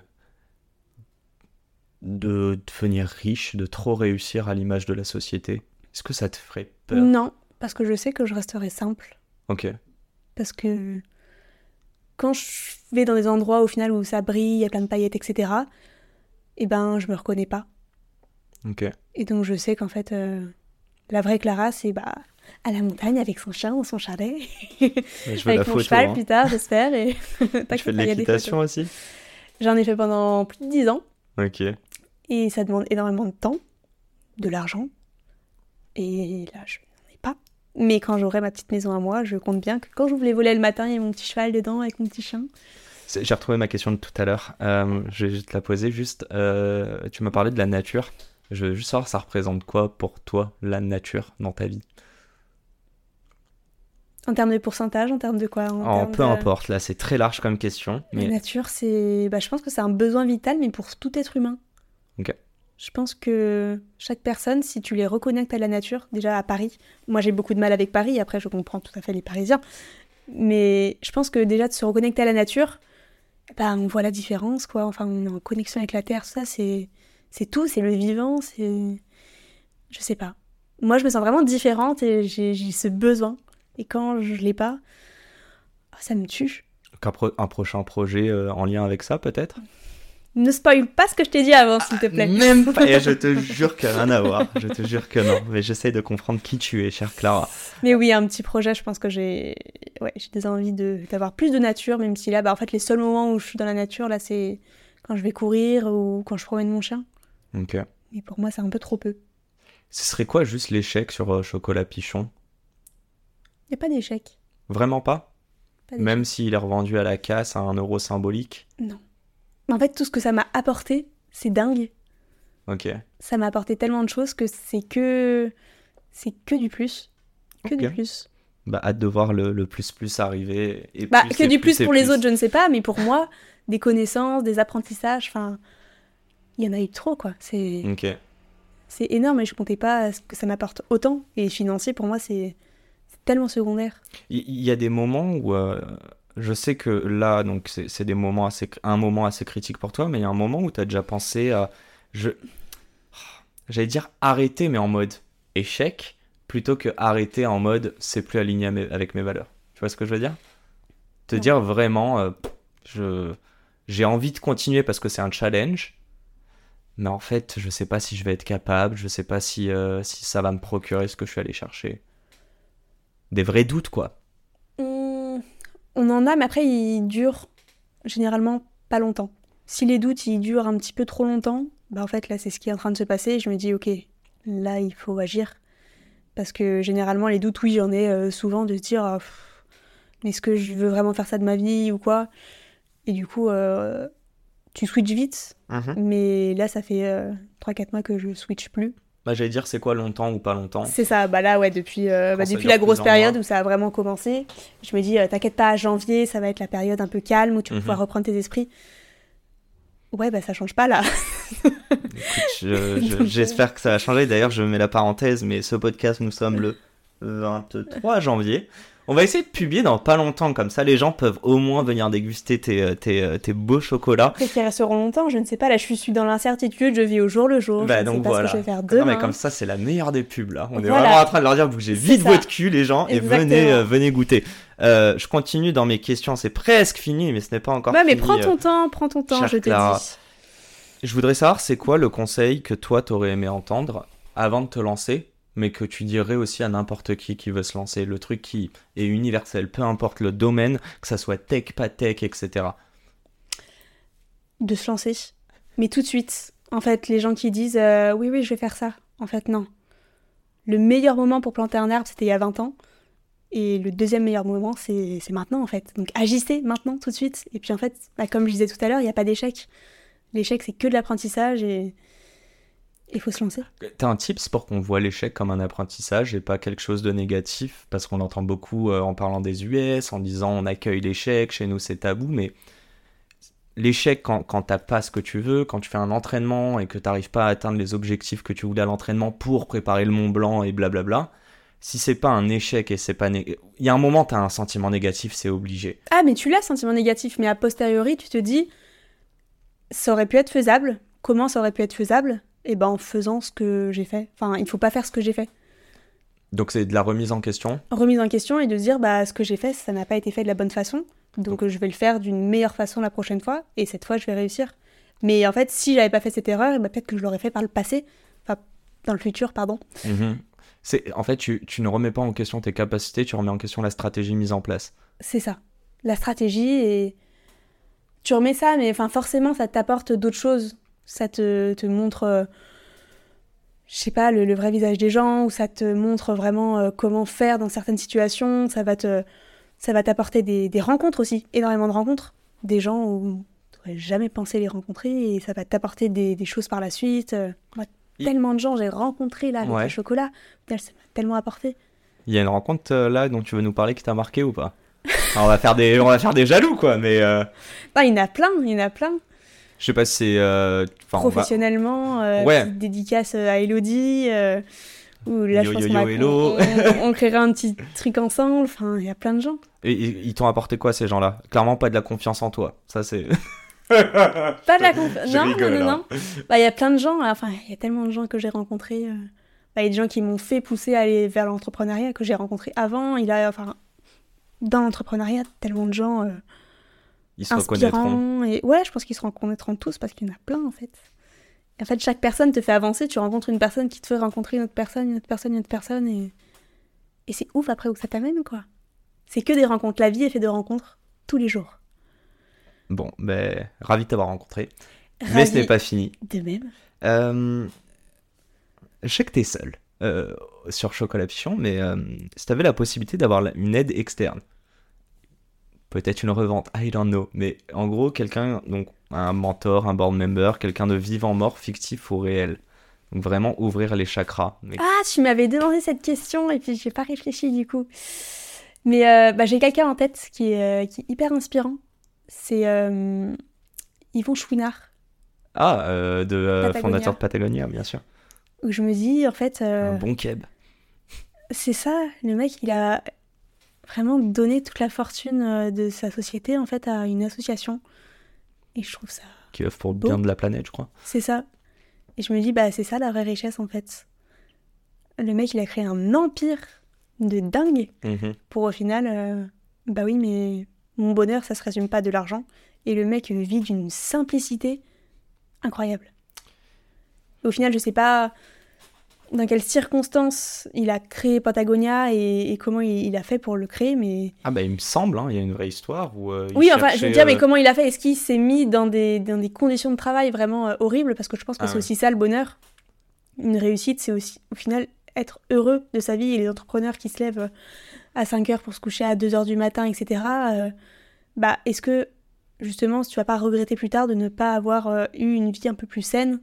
de devenir riche, de trop réussir à l'image de la société? Est-ce que ça te ferait peur? Non, parce que je sais que je resterai simple. Ok. Parce que quand je vais dans des endroits au final où ça brille, il y a plein de paillettes, etc., eh ben, je me reconnais pas. Ok. Et donc je sais qu'en fait, euh, la vraie Clara, c'est bah, à la montagne avec son chien ou son chalet, Je veux avec la mon cheval hein. plus tard, j'espère. Et... Tu fais de l'équitation aussi? J'en ai fait pendant plus de 10 ans. Ok. Et ça demande énormément de temps, de l'argent. Et là, je n'en ai pas. Mais quand j'aurai ma petite maison à moi, je compte bien que quand j'ouvre les volets le matin, il y a mon petit cheval dedans avec mon petit chien. J'ai retrouvé ma question de tout à l'heure. Euh, je vais te la poser juste. euh, tu m'as parlé de la nature. Je veux juste savoir, ça représente quoi pour toi, la nature, dans ta vie? En termes de pourcentage, en termes de quoi? En peu de- importe, là, c'est très large comme question. La nature, c'est. Bah, je pense que c'est un besoin vital, mais pour tout être humain. Ok. Je pense que chaque personne, si tu les reconnectes à la nature, déjà à Paris, moi j'ai beaucoup de mal avec Paris, après je comprends tout à fait les Parisiens, mais je pense que déjà de se reconnecter à la nature, bah, on voit la différence, quoi. Enfin, on est en connexion avec la terre, ça c'est c'est tout, c'est le vivant, c'est. Je sais pas. Moi je me sens vraiment différente et j'ai ce besoin. Et quand je l'ai pas, ah, ça me tue. un, pro- un prochain projet euh, en lien avec ça, peut-être? Ne spoil pas ce que je t'ai dit avant, s'il te plaît. Même pas. Et je te jure que rien à voir. Je te jure que non. Mais j'essaye de comprendre qui tu es, chère Clara. Mais oui, un petit projet, je pense que j'ai ouais, j'ai des envies de d'avoir plus de nature, même si là, bah, en fait, les seuls moments où je suis dans la nature, là, c'est quand je vais courir ou quand je promène mon chien. Ok. Mais pour moi, c'est un peu trop peu. Ce serait quoi juste l'échec sur euh, Chocolat Pichon? Il n'y a pas d'échec. Vraiment pas? Même s'il est revendu à la casse à un euro symbolique? Non. En fait, tout ce que ça m'a apporté, c'est dingue. Ok. Ça m'a apporté tellement de choses que c'est que. C'est que du plus. Que du plus. Bah, hâte de voir le, le plus plus arriver. Et Bah, plus que et du plus, pour les autres, je ne sais pas, mais pour moi, des connaissances, des apprentissages, enfin. Il y en a eu trop, quoi. C'est. Énorme et je comptais pas ce que ça m'apporte autant. Et financier, pour moi, c'est tellement secondaire. Il y, a des moments où euh, je sais que là, donc c'est des moments assez, un moment assez critique pour toi, mais il y a un moment où tu as déjà pensé à, je, j'allais dire arrêter, mais en mode échec, plutôt que arrêter en mode c'est plus aligné avec mes valeurs. Tu vois ce que je veux dire? Te dire vraiment, euh, je, j'ai envie de continuer parce que c'est un challenge. Mais en fait, je sais pas si je vais être capable, je sais pas si, euh, si ça va me procurer ce que je suis allé chercher. Des vrais doutes, quoi. Hum, on en a, mais après, ils durent généralement pas longtemps. Si les doutes, ils durent un petit peu trop longtemps, bah en fait, là, c'est ce qui est en train de se passer. Je me dis, ok, là, il faut agir. Parce que généralement, les doutes, oui, j'en ai euh, souvent de se dire mais est-ce que je veux vraiment faire ça de ma vie ou quoi? Et du coup, euh, tu switches vite. Mhm. Mais là, ça fait 3-4 mois que je switch plus. Bah, j'allais dire, c'est quoi longtemps ou pas longtemps? C'est ça, bah là, ouais, depuis, euh, bah, depuis la grosse période mois. où ça a vraiment commencé, je me dis, euh, t'inquiète pas, janvier, ça va être la période un peu calme où tu vas Mhm. pouvoir reprendre tes esprits. Ouais, bah ça change pas là. Je- je- j'espère que ça va changer. D'ailleurs, je mets la parenthèse, mais ce podcast, nous sommes le 23 janvier. On va essayer de publier dans pas longtemps, comme ça les gens peuvent au moins venir déguster tes, euh, tes, euh, tes beaux chocolats. Peut-être qu'ils resteront longtemps, je ne sais pas. Là, je suis dans l'incertitude, je vis au jour le jour. Bah, je ne sais donc pas voilà. ce que je vais faire Non, demain. mais comme ça, c'est la meilleure des pubs là. On est vraiment en train de leur dire bougez vite votre cul, les gens, et venez, euh, venez goûter. Euh, je continue dans mes questions, c'est presque fini, mais ce n'est pas encore mais fini. prends euh. ton temps, prends ton temps, je te dis. Je voudrais savoir, c'est quoi le conseil que toi t'aurais aimé entendre avant de te lancer, mais que tu dirais aussi à n'importe qui qui veut se lancer, le truc qui est universel, peu importe le domaine, que ça soit tech, pas tech, etc. De se lancer. Mais tout de suite. En fait, les gens qui disent euh, oui, oui, je vais faire ça. En fait, non. Le meilleur moment pour planter un arbre, c'était il y a 20 ans. Et le deuxième meilleur moment, c'est maintenant, en fait. Donc agissez maintenant, tout de suite. Et puis, en fait, bah, comme je disais tout à l'heure, il n'y a pas d'échec. L'échec, c'est que de l'apprentissage il faut se lancer. T'as un tips pour qu'on voit l'échec comme un apprentissage et pas quelque chose de négatif? Parce qu'on entend beaucoup euh, en parlant des US, en disant on accueille l'échec, chez nous c'est tabou, mais l'échec quand, quand t'as pas ce que tu veux, quand tu fais un entraînement et que t'arrives pas à atteindre les objectifs que tu voulais à l'entraînement pour préparer le Mont Blanc et blablabla, si c'est pas un échec et c'est pas... né- Il y a un moment t'as un sentiment négatif, c'est obligé. Ah, mais tu l'as, sentiment négatif, mais a posteriori, tu te dis, ça aurait pu être faisable? Comment ça aurait pu être faisable? Eh ben, en faisant ce que j'ai fait. Enfin, il faut pas faire ce que j'ai fait. Donc c'est de la remise en question? Remise en question et de se dire, bah, ce que j'ai fait, ça n'a pas été fait de la bonne façon. Donc, je vais le faire d'une meilleure façon la prochaine fois, et cette fois, je vais réussir. Mais en fait, si j'avais pas fait cette erreur, ben, peut-être que je l'aurais fait par le passé. Enfin, dans le futur, pardon. Mhm. C'est En fait, tu, tu ne remets pas en question tes capacités, tu remets en question la stratégie mise en place. C'est ça. La stratégie et tu remets ça, mais enfin forcément ça t'apporte d'autres choses. Ça te, te montre, euh, je sais pas, le, le vrai visage des gens, ou ça te montre vraiment euh, comment faire dans certaines situations. Ça va te, ça va t'apporter des, des rencontres aussi, énormément de rencontres, des gens où tu n'aurais jamais pensé les rencontrer, et ça va t'apporter des, des choses par la suite. Euh, Moi, Il- tellement de gens j'ai rencontré là avec Ouais. le chocolat, ça m'a tellement apporté. Il y a une rencontre là dont tu veux nous parler qui t'a marqué ou pas? Alors, on va faire des on va faire des jaloux quoi, mais euh, Ah, il y en a plein, il y en a plein. Je sais pas si c'est euh, on va- professionnellement, euh, Ouais. petite dédicace euh, à Elodie, euh, ou là Yo, je pense yo, yo, va- hello. on, on créera un petit truc ensemble, enfin il y a plein de gens. Et- et- ils t'ont apporté quoi ces gens-là? Clairement pas de la confiance en toi. Ça c'est Pas de la confiance. Non, rigole, non, non, hein. non. Bah il y a plein de gens, enfin il y a tellement de gens que j'ai rencontrés. euh. Bah, il y a des gens qui m'ont fait pousser à aller vers l'entrepreneuriat que j'ai rencontré avant. Il a, enfin, dans l'entrepreneuriat, tellement de gens euh, ils se reconnaîtront. Et ouais, je pense qu'ils se reconnaîtront tous parce qu'il y en a plein en fait. Et en fait, chaque personne te fait avancer. Tu rencontres une personne qui te fait rencontrer une autre personne, une autre personne, une autre personne. Et, et c'est ouf après où ça t'amène quoi. C'est que des rencontres. La vie est faite de rencontres tous les jours. Bon, ben ravi de t'avoir rencontré. Mais ce n'est pas fini. De même. Euh, je sais que t'es seul euh, sur Chocolat Pichon, mais euh, si t'avais la possibilité d'avoir une aide externe, peut-être une revente, I don't know, mais en gros, quelqu'un, donc un mentor, un board member, quelqu'un de vivant, mort, fictif ou réel. Donc vraiment ouvrir les chakras. Mais... Ah, tu m'avais demandé cette question et puis j'ai pas réfléchi du coup. Mais euh, bah, j'ai quelqu'un en tête qui est, euh, qui est hyper inspirant. C'est euh, Yvon Chouinard. Ah, de fondateur de Patagonia, bien sûr. Où je me dis, en fait, Un bon keb. c'est ça, le mec, il a vraiment donné toute la fortune euh, de sa société en fait à une association. Et je trouve ça, Qui œuvre pour le bien de la planète, je crois. c'est ça. Et je me dis, bah c'est ça la vraie richesse en fait. Le mec, il a créé un empire de dingue Mhm. pour au final, euh, bah oui, mais mon bonheur, ça se résume pas de l'argent. Et le mec vit d'une simplicité incroyable. Au final, je sais pas dans quelles circonstances il a créé Patagonia et, et comment il, il a fait pour le créer, mais Ah bah il me semble, hein, il y a une vraie histoire où... euh, il oui, enfin, je veux dire, mais euh, comment il a fait? Est-ce qu'il s'est mis dans des, dans des conditions de travail vraiment euh, horribles? Parce que je pense que Ah c'est ouais. aussi ça le bonheur. Une réussite, c'est aussi, au final, être heureux de sa vie et les entrepreneurs qui se lèvent à 5 heures pour se coucher à 2 heures du matin, etc. euh, bah, est-ce que justement, si tu vas pas regretter plus tard de ne pas avoir eu une vie un peu plus saine,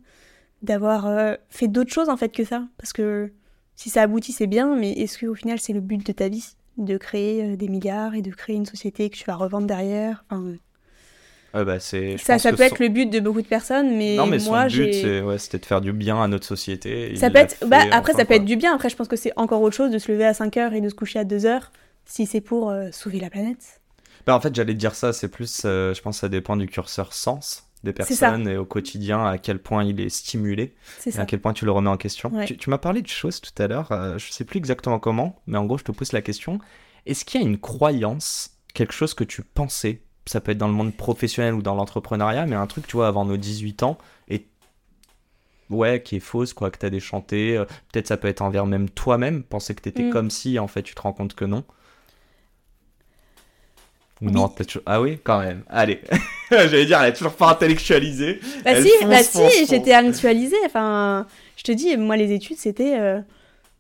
d'avoir euh, fait d'autres choses en fait que ça Parce que si ça aboutit, c'est bien, mais est-ce qu'au final, c'est le but de ta vie? De créer euh, des milliards et de créer une société que tu vas revendre derrière? Enfin, Ouais, bah, Ça, ça peut être le but de beaucoup de personnes, mais, Non, mais moi, son but, j'ai. c'est, ouais, c'était de faire du bien à notre société. Ça peut être. Bah, après, enfin, ça peut quoi. être du bien. Après, je pense que c'est encore autre chose de se lever à 5 heures et de se coucher à 2 heures si c'est pour euh, sauver la planète. Bah, en fait, j'allais dire ça, c'est plus, euh, je pense que ça dépend du curseur sens des personnes et au quotidien à quel point il est stimulé et à quel point tu le remets en question. Ouais. Tu, tu m'as parlé de choses tout à l'heure, euh, je sais plus exactement comment, mais en gros, je te pose la question. Est-ce qu'il y a une croyance, quelque chose que tu pensais, ça peut être dans le monde professionnel ou dans l'entrepreneuriat, mais un truc, tu vois, avant nos 18 ans, et ouais, qui est fausse, quoi, que t'as déchanté, euh, peut-être ça peut être envers même toi-même, penser que t'étais Mm. comme si, en fait, tu te rends compte que non. Ou Oui. non, peut-être. toujours- Ah oui, quand même. Allez. J'allais dire, elle est toujours pas intellectualisée. Bah Elle si, fonce, bah fonce, si, fonce. j'étais actualisée. Enfin, je te dis, moi les études c'était euh,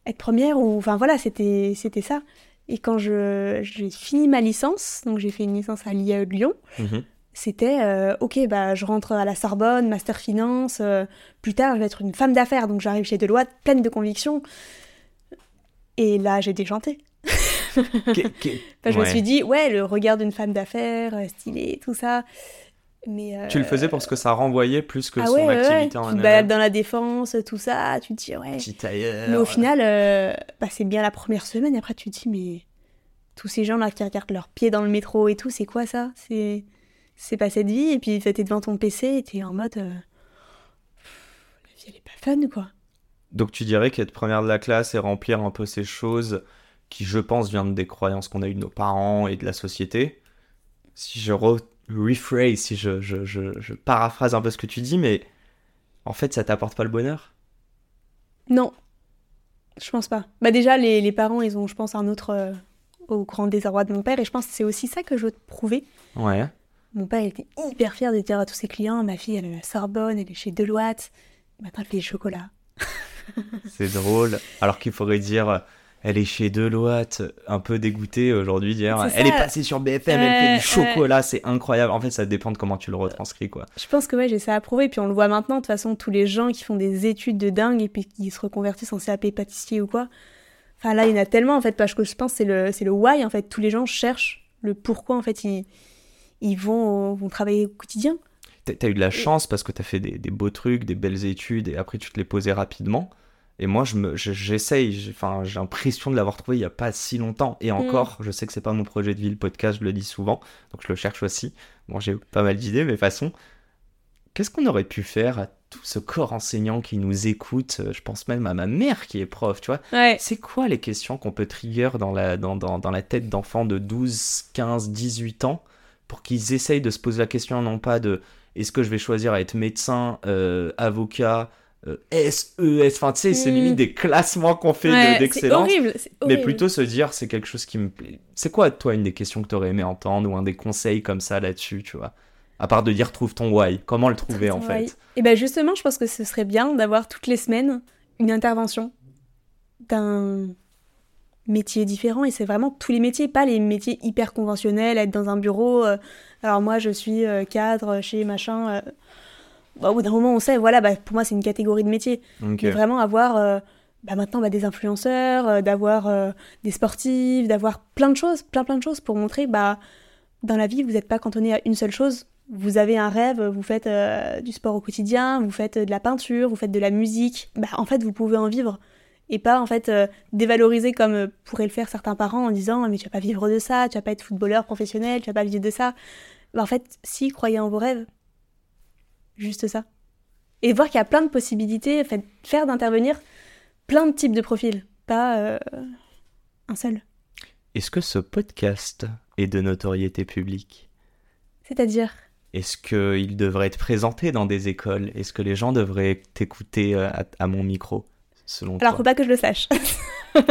être première ou, enfin voilà, c'était c'était ça. Et quand je j'ai fini ma licence, donc j'ai fait une licence à l'IAE de Lyon, Mhm. c'était euh, ok, bah je rentre à la Sorbonne, master finance. euh, plus tard, je vais être une femme d'affaires, donc j'arrive chez Deloitte pleine de conviction. Et là, j'ai déchanté. Enfin, je me suis dit, ouais, le regard d'une femme d'affaires, euh, stylée, tout ça. Mais euh, Tu le faisais parce que ça renvoyait plus que ah son ouais, ouais, ouais. activité en Tu te balades dans la défense, tout ça, tu te dis, ouais. Petit tailleur. Mais au final, euh, bah, c'est bien la première semaine, et après tu te dis, mais tous ces gens-là qui regardent leurs pieds dans le métro et tout, c'est quoi ça? C'est c'est pas cette vie, et puis t'es devant ton PC et t'es en mode. euh, La vie elle est pas fun quoi. Donc tu dirais qu'être première de la classe et remplir un peu ces choses qui, je pense, viennent des croyances qu'on a eues de nos parents et de la société. Si je re- rephrase, si je, je, je, je paraphrase un peu ce que tu dis, mais en fait, ça t'apporte pas le bonheur? Non, je pense pas. Bah déjà, les, les parents, ils ont, je pense, un autre. euh, au grand désarroi de mon père, et je pense que c'est aussi ça que je veux te prouver. Ouais. Mon père il était hyper fier de dire à tous ses clients ma fille elle est à la Sorbonne, elle est chez Deloitte. Maintenant elle fait des chocolats. C'est drôle. Alors qu'il faudrait dire, euh, elle est chez Deloitte, un peu dégoûtée aujourd'hui, C'est elle est passée sur BFM, elle fait du chocolat, c'est incroyable. En fait, ça dépend de comment tu le retranscris, quoi. Je pense que ouais, j'ai ça à prouver. Puis on le voit maintenant, de toute façon, tous les gens qui font des études de dingue et puis qui se reconvertissent en CAP pâtissier ou quoi. Enfin là, il y en a tellement en fait, parce que je pense que c'est le, c'est le why en fait. Tous les gens cherchent le pourquoi en fait ils, ils vont, vont travailler au quotidien. T'as t'as eu de la chance parce que t'as fait des, des beaux trucs, des belles études, et après tu te les posais rapidement. Et moi, je- j'essaye, j'ai, enfin, j'ai l'impression de l'avoir trouvé il y a pas si longtemps. Et encore, je sais que c'est pas mon projet de vie, le podcast, je le dis souvent, donc je le cherche aussi. Bon, j'ai pas mal d'idées, mais de toute façon, qu'est-ce qu'on aurait pu faire à tout ce corps enseignant qui nous écoute Euh, Je pense même à ma mère qui est prof, tu vois. Ouais. C'est quoi les questions qu'on peut trigger dans la, dans, dans, dans la tête d'enfants de 12, 15, 18 ans pour qu'ils essayent de se poser la question non pas de est-ce que je vais choisir à être médecin, euh, avocat, euh, SES, enfin tu sais, c'est Mm. limite des classements qu'on fait Ouais, c'est d'excellence. horrible. c'est Mais horrible. plutôt se dire c'est quelque chose qui me plaît. C'est quoi toi une des questions que tu aurais aimé entendre ou un des conseils comme ça là-dessus, tu vois? À part de dire trouve ton why, comment le trouver en fait? Et ben justement, je pense que ce serait bien d'avoir toutes les semaines une intervention d'un métier différent. Et c'est vraiment tous les métiers, pas les métiers hyper conventionnels, être dans un bureau. euh, alors moi, je suis euh, cadre chez machin. euh, bah, au bout d'un moment, on sait, voilà, bah, pour moi, c'est une catégorie de métier. Vraiment avoir euh, bah, maintenant bah, des influenceurs, euh, d'avoir euh, des sportifs, d'avoir plein de choses, plein plein de choses pour montrer bah dans la vie vous n'êtes pas cantonné à une seule chose. Vous avez un rêve, vous faites du sport au quotidien, vous faites de la peinture, vous faites de la musique. Bah en fait vous pouvez en vivre et pas en fait dévaloriser comme pourraient le faire certains parents en disant mais tu vas pas vivre de ça, tu vas pas être footballeur professionnel, tu vas pas vivre de ça. Bah en fait si croyez en vos rêves, juste ça. Et voir qu'il y a plein de possibilités, fait, faire d'intervenir plein de types de profils, pas euh, un seul. Est-ce que ce podcast est de notoriété publique? C'est-à-dire? Est-ce qu'il devrait être présenté dans des écoles? Est-ce que les gens devraient t'écouter euh, à, à mon micro Selon Alors faut toi pas que je le sache.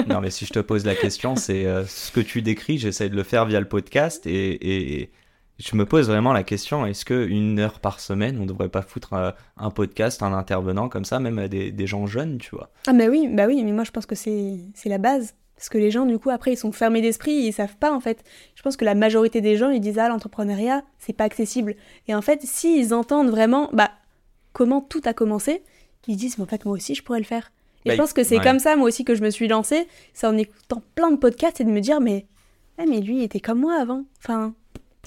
Non, mais si je te pose la question, c'est euh, ce que tu décris, j'essaie de le faire via le podcast et, et, Je me pose vraiment la question est-ce que une heure par semaine, on devrait pas foutre euh, un, podcast, un intervenant comme ça, même à des, des gens jeunes, tu vois? Ah, mais oui, bah oui, mais moi je pense que c'est la base. Parce que les gens, du coup, après, ils sont fermés d'esprit, ils savent pas, en fait. Je pense que la majorité des gens, ils disent, ah, l'entrepreneuriat, c'est pas accessible. Et en fait, s'ils entendent vraiment, bah, comment tout a commencé, ils disent, mais en fait, moi aussi, je pourrais le faire. Et Bah, je pense que c'est ouais. comme ça, moi aussi, que je me suis lancée. C'est en écoutant plein de podcasts et de me dire, mais, ah, mais lui, il était comme moi avant. Enfin,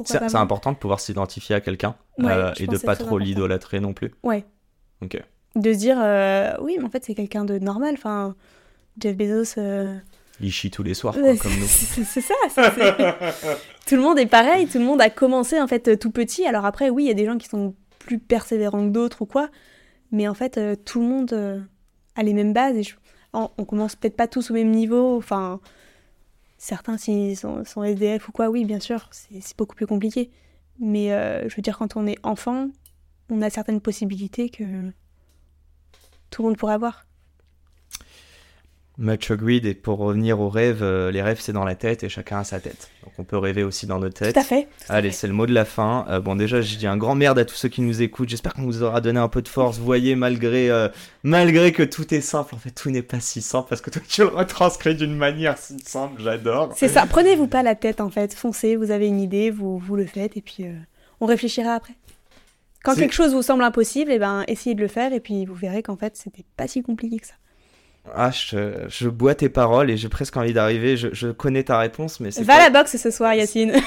C'est important de pouvoir s'identifier à quelqu'un Ouais, euh, et de pas trop l'idolâtrer non plus. Ouais. Ok. De se dire, euh, oui, mais en fait, c'est quelqu'un de normal. Enfin, Jeff Bezos. euh, Il chie tous les soirs, quoi, comme nous. C'est ça. tout le monde est pareil. Tout le monde a commencé en fait euh, tout petit. Alors après, oui, il y a des gens qui sont plus persévérants que d'autres ou quoi. Mais en fait, tout le monde a les mêmes bases. Et je- on, on commence peut-être pas tous au même niveau. Enfin, certains s'ils sont, sont SDF ou quoi, oui, bien sûr, c'est beaucoup plus compliqué. Mais euh, je veux dire, quand on est enfant, on a certaines possibilités que tout le monde pourrait avoir. Much agreed. Et pour revenir aux rêves, euh, les rêves, c'est dans la tête et chacun a sa tête. Donc on peut rêver aussi dans nos têtes. Tout à fait. tout Allez, c'est le mot de la fin. Euh, bon, déjà, je dis un grand merde à tous ceux qui nous écoutent. J'espère qu'on vous aura donné un peu de force. Voyez, malgré, euh, malgré que tout est simple, en fait, tout n'est pas si simple parce que toi, tu le retranscris d'une manière si simple. J'adore. C'est ça, prenez-vous pas la tête en fait, foncez, vous avez une idée, vous, vous le faites et puis on réfléchira après. Quand quelque chose vous semble impossible, eh ben, essayez de le faire et puis vous verrez qu'en fait c'était pas si compliqué que ça. Ah, je, je bois tes paroles et j'ai presque envie d'arriver. Je, je connais ta réponse, mais c'est Va pas- à la boxe ce soir Yacine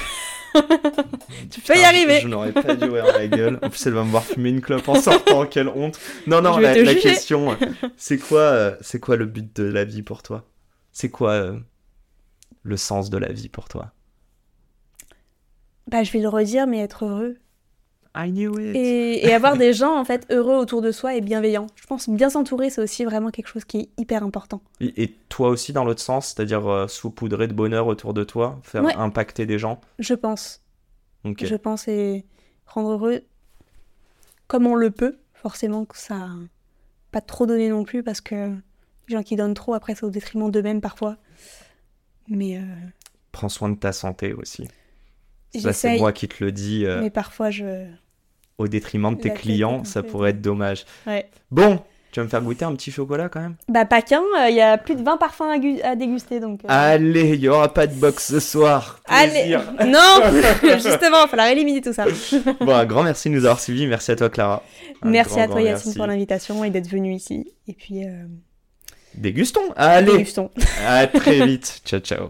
Tu peux y arriver Je, je n'aurais pas dû ouvrir la gueule. En plus, elle va me voir fumer une clope en sortant. Quelle honte. Non, non, la, question, c'est quoi, euh, c'est quoi le but de la vie pour toi? C'est quoi euh, le sens de la vie pour toi? Bah je vais le redire mais être heureux. I knew it. Et, et avoir des gens en fait heureux autour de soi et bienveillants. Je pense bien s'entourer c'est aussi vraiment quelque chose qui est hyper important. Et, et toi aussi, dans l'autre sens, c'est-à-dire euh, saupoudrer de bonheur autour de toi, faire Ouais. impacter des gens? Je pense. Je pense et rendre heureux comme on le peut. Forcément que ça pas trop donner non plus parce que les gens qui donnent trop après c'est au détriment d'eux-mêmes parfois. Mais, euh, Prends soin de ta santé aussi. Ça, c'est moi qui te le dis. euh, mais parfois je. Au détriment de tes La clients, ça pourrait être dommage. Ouais. Bon, tu vas me faire goûter un petit chocolat quand même? Bah pas qu'un, il y a plus de 20 parfums à, gu- à déguster donc. euh, Allez, il y aura pas de box ce soir. Allez. Non Justement, il falloir éliminer tout ça. Bon, un grand merci de nous avoir suivis. Merci à toi, Clara. Un merci grand, à toi Yacine pour l'invitation et d'être venu ici. Et puis, euh, Dégustons. Allez, dégustons. à très vite. Ciao, ciao.